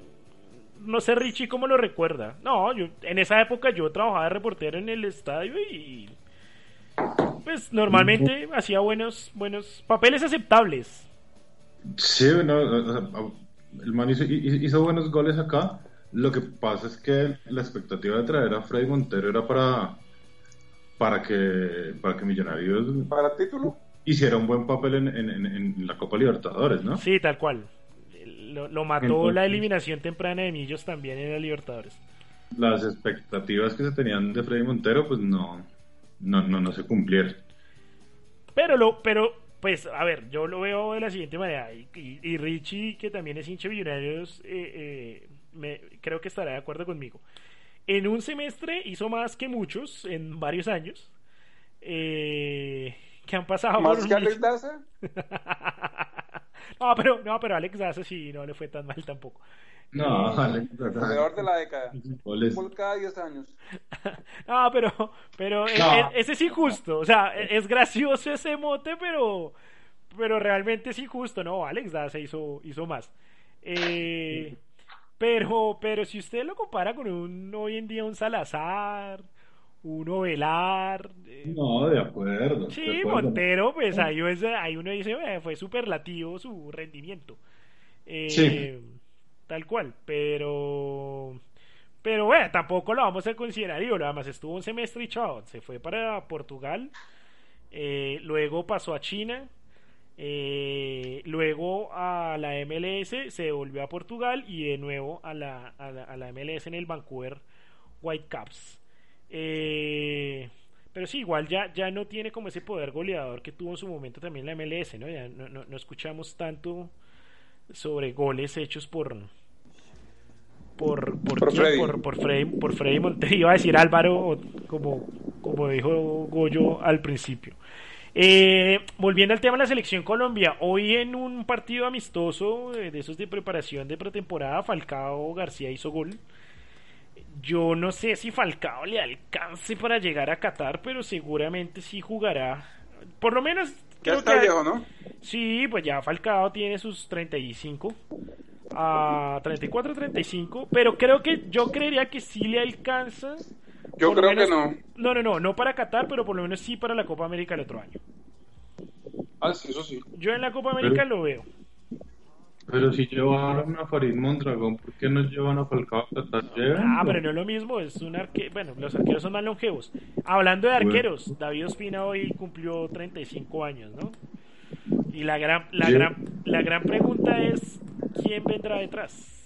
no sé Richie cómo lo recuerda. No, yo en esa época yo trabajaba de reportero en el estadio y pues normalmente hacía buenos buenos papeles aceptables. Sí, no, o sea, el man hizo, hi- hizo buenos goles acá. Lo que pasa es que la expectativa de traer a Freddy Montero era para, para que para que Millonarios ¿Para título? hiciera un buen papel en, en- en- en la Copa Libertadores, ¿no? Sí, tal cual. Lo, lo mató Entonces- la eliminación temprana de Millos también en la Libertadores. Las expectativas que se tenían de Freddy Montero, pues no, no, no, no se cumplieron. Pero lo, pero, pues, a ver, yo lo veo de la siguiente manera. Y, y- y Richie, que también es hincha de millonarios, eh, eh, me, creo que estará de acuerdo conmigo. En un semestre hizo más que muchos en varios años. eh, que han pasado ¿Más por que Alex Daza? no, pero, no, pero Alex Daza sí, no le fue tan mal tampoco. No, vale. Goleador de la década. Fútbol cada 10 años. No, pero, pero e- No. e- ese es injusto. O sea, e- es gracioso ese mote, pero, pero realmente es injusto. No, Alex Daza hizo, hizo más. Eh, pero, pero si usted lo compara con un hoy en día un Salazar, un Ovelar, eh, No, de acuerdo. de sí, acuerdo. Montero, pues ahí, es- ahí uno dice, "Eh, fue superlativo su rendimiento. Eh, Sí. tal cual, pero pero bueno, tampoco lo vamos a considerar ídolo, además estuvo un semestre y chao, se fue para Portugal, eh, luego pasó a China, eh, luego a la MLS, se volvió a Portugal y de nuevo a la, a la, a la MLS en el Vancouver Whitecaps. Eh, pero sí, igual ya, ya no tiene como ese poder goleador que tuvo en su momento también la MLS, ¿no? Ya no, no, no escuchamos tanto sobre goles hechos por por por Por? Freddy. por, por Freddy por Freddy Montero iba a decir Álvaro como como dijo Goyo al principio Eh, volviendo al tema de la selección Colombia hoy en un partido amistoso de esos de preparación de pretemporada Falcao García hizo gol yo no sé si Falcao le alcance para llegar a Qatar pero seguramente sí jugará por lo menos Ya está que- viejo, ¿no? Sí, pues ya Falcao tiene sus 35 a 34, 35, pero creo que yo creería que sí le alcanza. Yo creo que no. No, no, no, no para Qatar, pero por lo menos sí para la Copa América el otro año. Ah, sí, eso sí. Yo en la Copa América Pero- lo veo. Pero si llevaron a Farid Mondragón, ¿por qué no llevan a Falcao? Ah, pero no es lo mismo, es un arque... Bueno, los arqueros son más longevos. Hablando de Bueno. arqueros, David Ospina hoy cumplió 35 años, ¿no? Y la gran, la Sí. gran, la gran pregunta es, ¿quién vendrá detrás?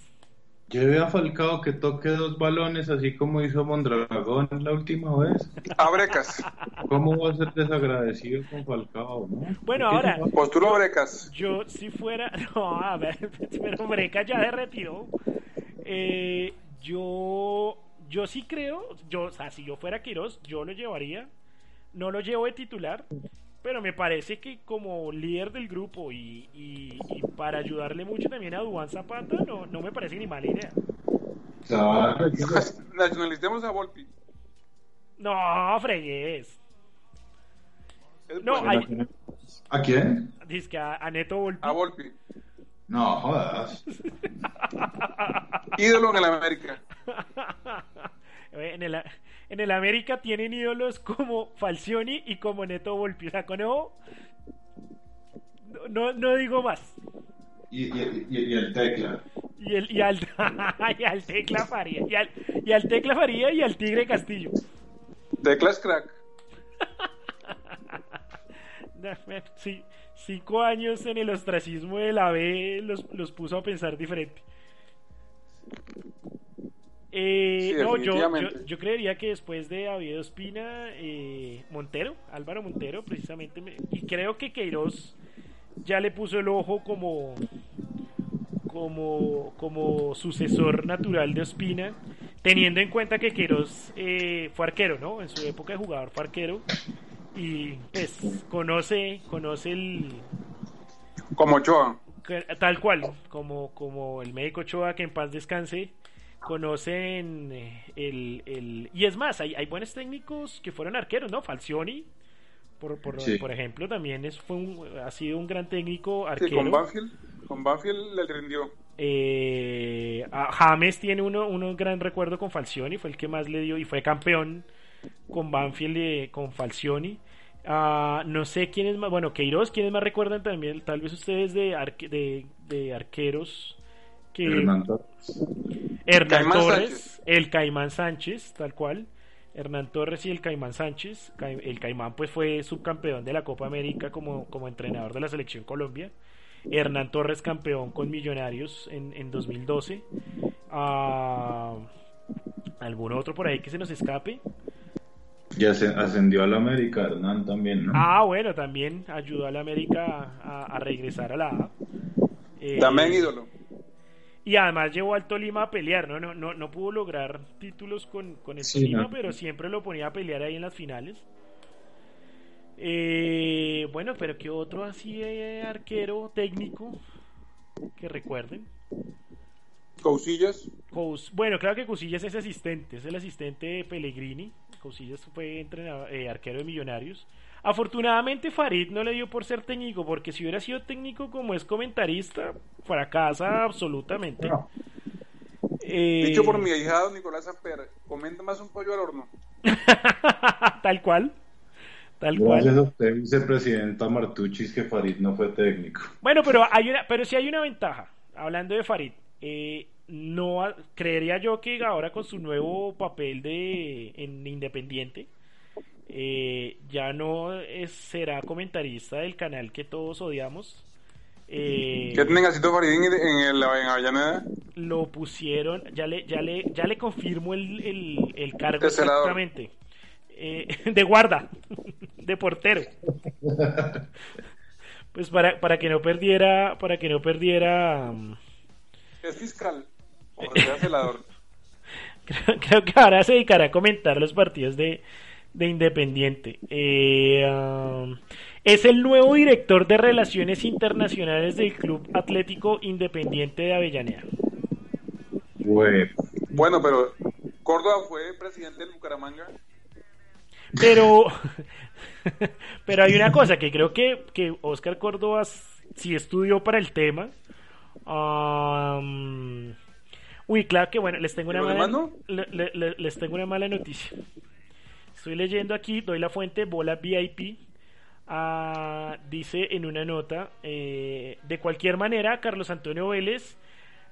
Lleve a Falcao que toque dos balones así como hizo Mondragón la última vez. A Brecas. ¿Cómo va a ser desagradecido con Falcao? no? Bueno, ¿Por qué ahora- Posturo Brecas. Yo, si fuera. No, a ver, pero Breca ya se retiró. Eh, yo. Yo sí creo. Yo, o sea, si yo fuera Quiroz, yo lo llevaría. No lo llevo de titular. Pero me parece que como líder del grupo y, y, y para ayudarle mucho también a Duan Zapata, no, no me parece ni mala idea. Claro, Nacionalicemos a Volpi. No, fregues. Es No, hay- ¿A quién? Dice que a, a Neto Volpi. A Volpi. No, jodas. Ídolo en el América. en, el, en el América tienen ídolos como Falcioni y como Neto Volpi. O sea, con no, no, no digo más. Y, y, y, y el tecla. Y, el, y, al, y al Tecla Faría. Y al, y al Tecla Faría y al Tigre Castillo. Teclas crack. Sí, cinco años en el ostracismo de la B los, los puso a pensar diferente. Eh, Sí, no, yo, yo, creería que después de David Ospina, eh, Montero, Álvaro Montero, precisamente, me- y creo que Queiroz ya le puso el ojo como, como, como sucesor natural de Ospina, teniendo en cuenta que Queiroz eh, fue arquero, ¿no? En su época de jugador fue arquero y pues conoce, conoce el, Como Ochoa. tal cual, como, como el médico Choa, que en paz descanse, conocen eh, el, el... Y es más, hay, hay buenos técnicos que fueron arqueros, ¿no? Falcioni, por, por, Sí. por ejemplo, también es, fue un- ha sido un gran técnico Sí, arquero. con Banfield. Con Banfield le rindió. Eh, a James tiene uno, uno un gran recuerdo con Falcioni, fue el que más le dio y fue campeón con Banfield y con Falcioni. Ah, no sé quién es más, bueno, Queiroz, quiénes más recuerdan también, tal vez ustedes de, arque- de, de arqueros que Hernán Torres. Hernán Caimán Torres, Sánchez. el Caimán Sánchez, tal cual. Hernán Torres y el Caimán Sánchez. El Caimán pues fue subcampeón de la Copa América como, como entrenador de la selección Colombia. Hernán Torres campeón con Millonarios en, en 2012. Ah, ¿Algún otro por ahí que se nos escape? Ya se ascendió a la América, Hernán también, ¿no? Ah, bueno, también ayudó a la América a, a regresar a la A. Eh, También ídolo. Y además llevó al Tolima a pelear, ¿no? No, no, no pudo lograr títulos con, con el Sí, Tolima, no. pero siempre lo ponía a pelear ahí en las finales. Eh, bueno, pero ¿qué otro así eh, arquero técnico que recuerden? Cousillas. Cous- bueno, claro que Cousillas es asistente, es el asistente de Pellegrini. Cousillas fue entrenador, eh, arquero de Millonarios. Afortunadamente Farid no le dio por ser técnico, porque si hubiera sido técnico como es comentarista, fracasa absolutamente. No. Eh, Dicho por mi ahijado Nicolás Amper. Comenta más un pollo al horno. tal cual. Tal Gracias cual. a usted, vicepresidenta Martuchis, que Farid no fue técnico. Bueno, pero hay una, pero sí hay una ventaja. Hablando de Farid, eh, no creería yo que ahora con su nuevo papel de en Independiente eh, ya no es, será comentarista del canal que todos odiamos. Eh, ¿Qué tienen Gacito Farid en, en, el, en Avellaneda? lo pusieron, ya le, ya le, ya le confirmo el, el, el cargo exactamente. Eh, de guarda, de portero. Pues para, para que no perdiera, para que no perdiera, um, Es fiscal. Creo, creo que ahora se dedicará a comentar los partidos de, de Independiente. Eh, um, es el nuevo director de Relaciones Internacionales del Club Atlético Independiente de Avellaneda. Güey. Bueno, pero Córdoba fue presidente del Bucaramanga. Pero, pero hay una cosa que creo que, que Oscar Córdoba sí estudió para el tema. Am, uy, claro que bueno, les tengo una ¿Y los mala, demás le- le- le- les tengo una mala noticia. Estoy leyendo aquí, doy la fuente, bola VIP. ah, dice en una nota, eh, de cualquier manera, Carlos Antonio Vélez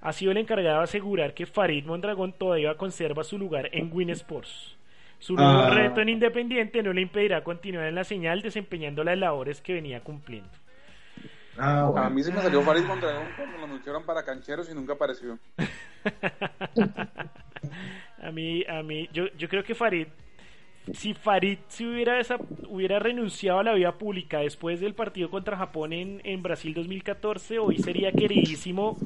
ha sido el encargado de asegurar que Farid Mondragón todavía conserva su lugar en Win Sports. Su nuevo Ah. reto en Independiente no le impedirá continuar en la señal desempeñando las labores que venía cumpliendo. Ah, A mí se me salió Farid Mondragón cuando lo anunciaron para cancheros y nunca apareció. a mí, a mí, yo, yo creo que Farid, si Farid se hubiera, desa- hubiera renunciado a la vida pública después del partido contra Japón en, en Brasil 2014, hoy sería queridísimo.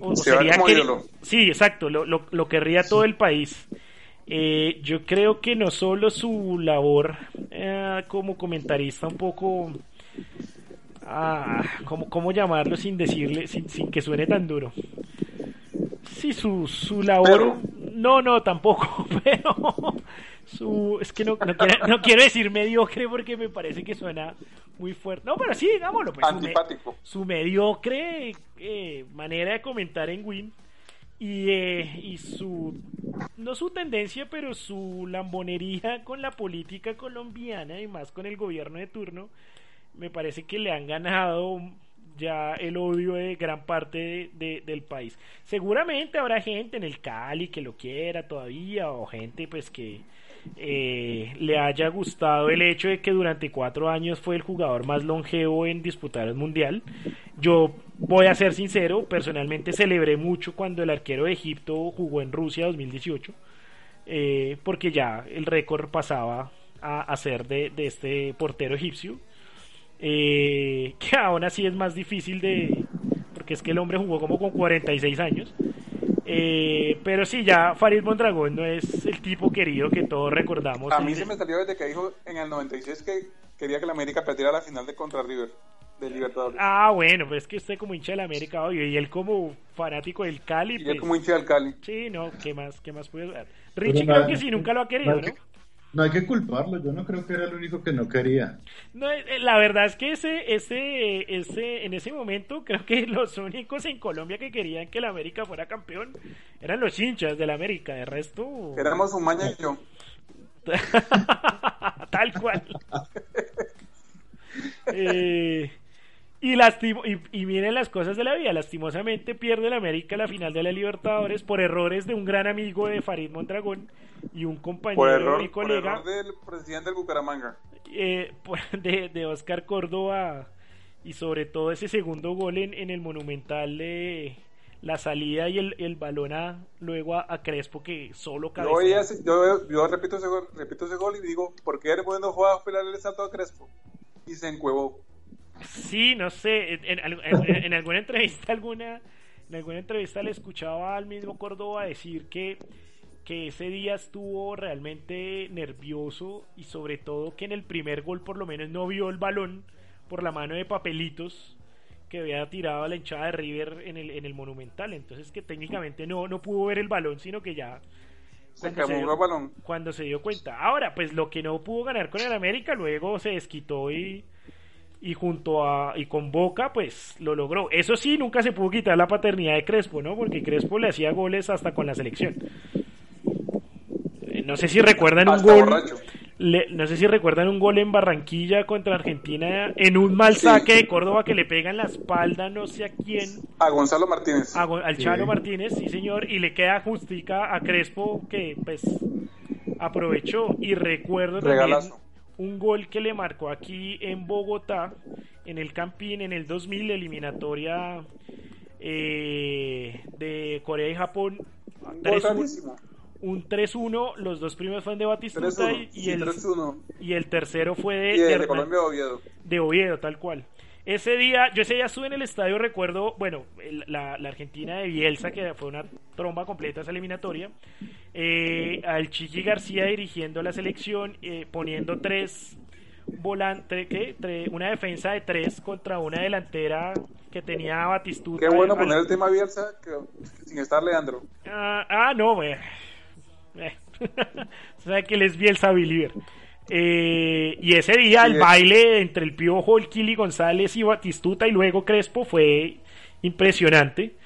O, Se como queri- ídolo. Sí, exacto, lo, lo, lo querría todo el país. Eh, yo creo que no solo su labor eh, como comentarista un poco ah, ¿cómo, cómo llamarlo sin decirle, sin, sin que suene tan duro? Sí, su, su labor. No, no, tampoco, pero su. Es que no, no, quiero, no quiero decir mediocre porque me parece que suena muy fuerte. No, pero sí, digámoslo. Pues, su me- Antipático. su mediocre eh, manera de comentar en Win y, eh, y su no su tendencia pero su lambonería con la política colombiana y más con el gobierno de turno me parece que le han ganado ya el odio de gran parte de- de- del país seguramente habrá gente en el Cali que lo quiera todavía o gente pues que eh, le haya gustado el hecho de que durante cuatro años fue el jugador más longevo en disputar el mundial. Yo voy a ser sincero, personalmente celebré mucho cuando el arquero de Egipto jugó en Rusia 2018, eh, porque ya el récord pasaba a, a ser de, de este portero egipcio, eh, que aún así es más difícil de... porque es que el hombre jugó como con 46 años. Eh, pero sí, ya Farid Mondragón no es el tipo querido que todos recordamos. A mí se me salió desde que dijo en el 96 que quería que la América perdiera la final de contra River de Libertadores. Ah, bueno, pues es que usted como hincha de la América, obvio, y él como fanático del Cali, y él pues, como hincha del Cali. sí, no, ¿qué más, qué más puede? Richie Pero creo que sí, nunca lo ha querido, no ¿no? hay que- culparlo, yo no creo que era el único que no quería. No, eh, la verdad es que ese, ese, ese, en ese momento creo que los únicos en Colombia que querían que la América fuera campeón eran los hinchas de la América, de resto... Éramos un maña y yo. Tal cual. Eh, y, lastimo, y, y miren las cosas de la vida. Lastimosamente pierde la América la final de la Libertadores por errores de un gran amigo de Farid Mondragón y un compañero Por y error, por colega error del presidente del Bucaramanga. eh, de, de Oscar Córdoba y sobre todo ese segundo gol en, en el Monumental de la salida y el, el balón a, luego a, a Crespo que solo cabecea. yo, yo repito, ese gol, repito ese gol y digo, ¿por qué después no juega a el salto a Crespo? Y se encuevó. Sí, no sé, en, en- en- en alguna entrevista alguna en alguna entrevista le escuchaba al mismo Córdoba decir que que ese día estuvo realmente nervioso y sobre todo que en el primer gol por lo menos no vio el balón por la mano de papelitos que había tirado a la hinchada de River en el, en el Monumental, entonces que técnicamente no, no pudo ver el balón, sino que ya Se Cuando se dio- balón. cuando se dio cuenta. Ahora, pues lo que no pudo ganar con el América, luego se desquitó y, y junto a y con Boca, pues lo logró. Eso sí, nunca se pudo quitar la paternidad de Crespo, ¿no? Porque Crespo le hacía goles hasta con la selección. No sé si recuerdan un gol. le- no sé si recuerdan un gol en Barranquilla contra Argentina en un mal Sí. saque de Córdoba que le pega en la espalda no sé a quién, A Gonzalo Martínez. a al Chalo Martínez, sí señor, y le queda justica a Crespo que pues aprovechó y recuerdo también un gol que le marcó aquí en Bogotá en el Campín en el 2000 eliminatoria eh, de Corea y Japón Gol 3-1, clarísimo. Un 3-1 los dos primeros fueron de Batistuta 3-1. y, Sí, el, 3-1. y el tercero fue de, de de Colombia Oviedo. de Oviedo, tal cual. Ese día, yo ese día estuve en el estadio, recuerdo, bueno, la, la Argentina de Bielsa, que fue una tromba completa esa eliminatoria, eh, al Chiqui García dirigiendo la selección, eh, poniendo tres volantes, ¿qué? Tre- una defensa de tres contra una delantera que tenía Batistuta. Qué bueno poner el tema Bielsa que- sin estar Leandro. Ah, ah, no, güey. Eh. Sabe que él es Bielsa believer. Eh, y ese día el baile entre el Piojo, el Kili González y Batistuta y luego Crespo fue impresionante.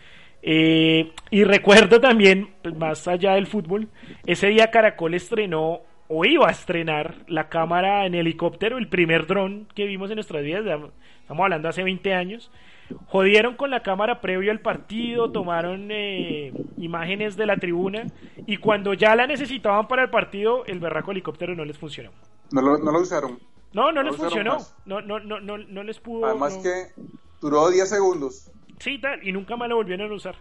Eh, y recuerdo también, pues, más allá del fútbol, ese día Caracol estrenó o iba a estrenar la cámara en helicóptero, el primer dron que vimos en nuestras vidas, estamos hablando hace 20 años. Jodieron con la cámara previo al partido, tomaron eh, imágenes de la tribuna y cuando ya la necesitaban para el partido, el berraco helicóptero no les funcionó. No lo, no lo usaron. No, no No les funcionó. No, no, no, no, no les pudo. Además que duró 10 segundos. Sí, tal, y nunca más lo volvieron a usar.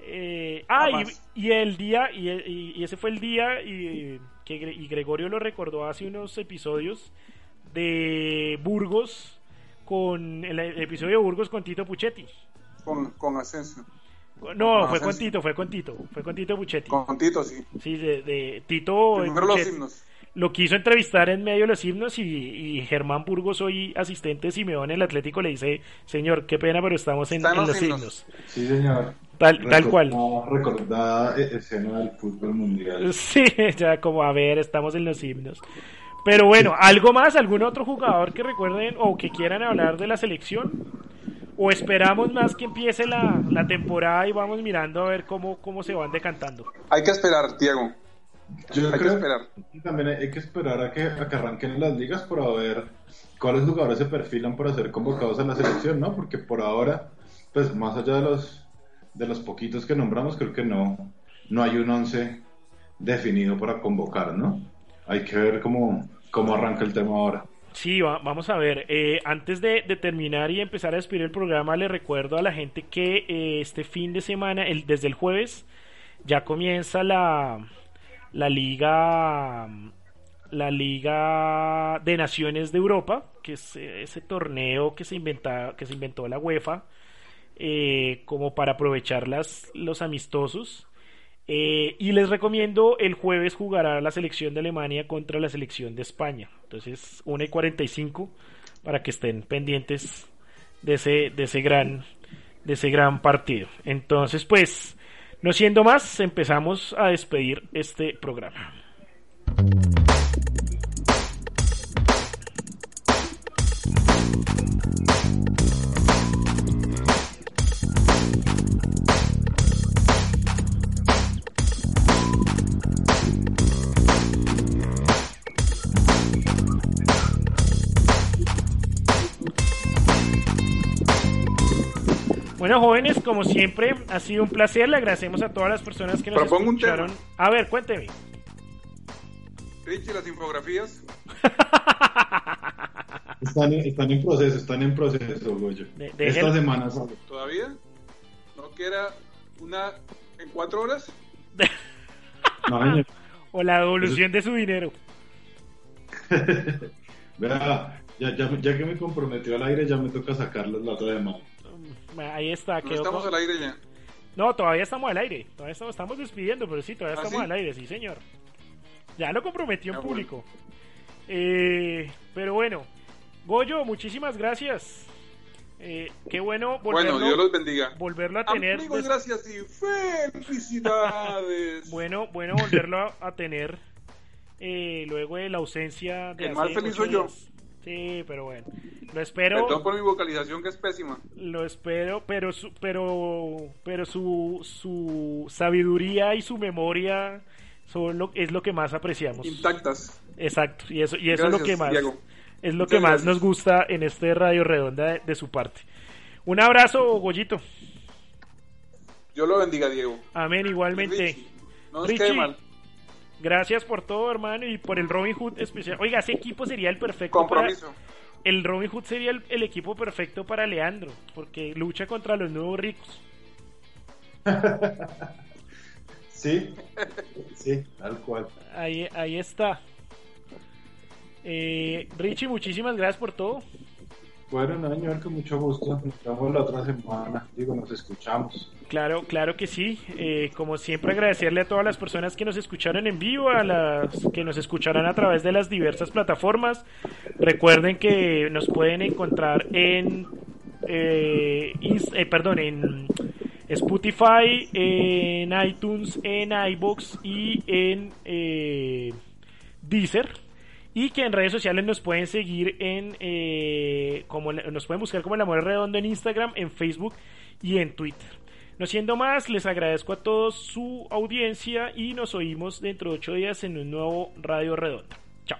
Eh, ah, y, y el día, y, y- ese fue el día y, que y Gregorio lo recordó hace unos episodios de Burgos con el, el episodio de Burgos con Tito Puchetti. Con, con Asensio. No, Con fue con. Tito, fue con Tito, fue con Tito Puchetti. Con Tito, sí. Sí, de, de Tito Primero los himnos. lo quiso entrevistar en medio de los himnos y, y Germán Burgos, hoy asistente de Simeón en el Atlético, le dice, señor, qué pena, pero estamos en, Están en los los himnos". himnos. Sí, señor. Tal, tal cual. Recordada- Recordada e- escena del fútbol mundial. Sí, ya como a ver, estamos en los himnos. Pero bueno, ¿algo más? ¿Algún otro jugador que recuerden o que quieran hablar de la selección? ¿O esperamos más que empiece la, la temporada y vamos mirando a ver cómo, cómo se van decantando? Hay que esperar, Diego. Yo Hay que creo esperar. que también hay hay que esperar a que, a que arranquen las ligas para ver cuáles jugadores se perfilan para ser convocados a la selección, ¿no? Porque por ahora, pues más allá de los de los poquitos que nombramos, creo que no, no hay un once definido para convocar, ¿no? Hay que ver cómo, cómo arranca el tema ahora. Sí, va- vamos a ver. Eh, antes de, terminar y empezar a despedir el programa, le recuerdo a la gente que eh, este fin de semana, el, desde el jueves, ya comienza la, la liga la liga de naciones de Europa que es eh, ese torneo que se inventa que se inventó la UEFA eh, como para aprovechar las, los amistosos eh, y les recomiendo el jueves jugará la selección de Alemania contra la selección de España. Entonces, 1 y 45 para que estén pendientes de ese, de ese gran de ese gran partido. Entonces, pues, no siendo más, empezamos a despedir este programa. Bueno, jóvenes, como siempre, ha sido un placer. Le agradecemos a todas las personas que nos Propongo un escucharon. tema. A ver, cuénteme. Richie, las infografías. Están, en- están en proceso, están en proceso, Goyo. De- de Esta semana sale. ¿Todavía? ¿No quiera una en cuatro horas? No, señor. O la devolución de su dinero. Vea, ya, ya, ya que me comprometió al aire, ya me toca sacarles la otra semana. Ahí está. No quedó estamos con- al aire ya. No, todavía estamos al aire. Todavía estamos, estamos despidiendo, pero sí, todavía ¿Ah, estamos sí? al aire, sí, señor. Ya lo comprometió en Ah, público. Eh, pero bueno, Goyo, muchísimas gracias. Eh, qué bueno volverlo, Bueno, Dios los bendiga. volverlo a tener. Amigos, des- gracias y felicidades. Bueno, bueno volverlo a, a tener eh, luego de la ausencia de El hace más feliz soy yo. días. Sí, pero bueno. Lo espero. Perdón por mi vocalización que es pésima. Lo espero, pero su, pero, pero su, su sabiduría y su memoria son lo, es lo que más apreciamos. Intactas. Exacto, y eso, y eso es lo que más Diego. es lo Muchas que más gracias. nos gusta en este Radio Redonda de, de su parte. Un abrazo, Goyito. Dios lo bendiga, Diego. Amén, igualmente. Richie, no nos Richie, quede mal. Gracias por todo, hermano, y por el Robin Hood especial. Oiga, ese equipo sería el perfecto para- Compromiso. el Robin Hood sería el, el equipo perfecto para Leandro, porque lucha contra los nuevos ricos. Sí, sí, tal cual. Ahí, ahí está. Eh, Richie, muchísimas gracias por todo. Bueno, no, señor, con mucho gusto. Nos vemos la otra semana. Digo, nos escuchamos. Claro, claro que sí. Eh, como siempre, agradecerle a todas las personas que nos escucharon en vivo, a las que nos escucharán a través de las diversas plataformas. Recuerden que nos pueden encontrar en, eh, eh, perdón, en Spotify, en iTunes, en iBox y en eh, Deezer. Y que en redes sociales nos pueden seguir en eh, como nos pueden buscar como el amor redondo en Instagram, en Facebook y en Twitter. No siendo más, les agradezco a todos su audiencia y nos oímos dentro de ocho días en un nuevo Radio Redonda. Chao.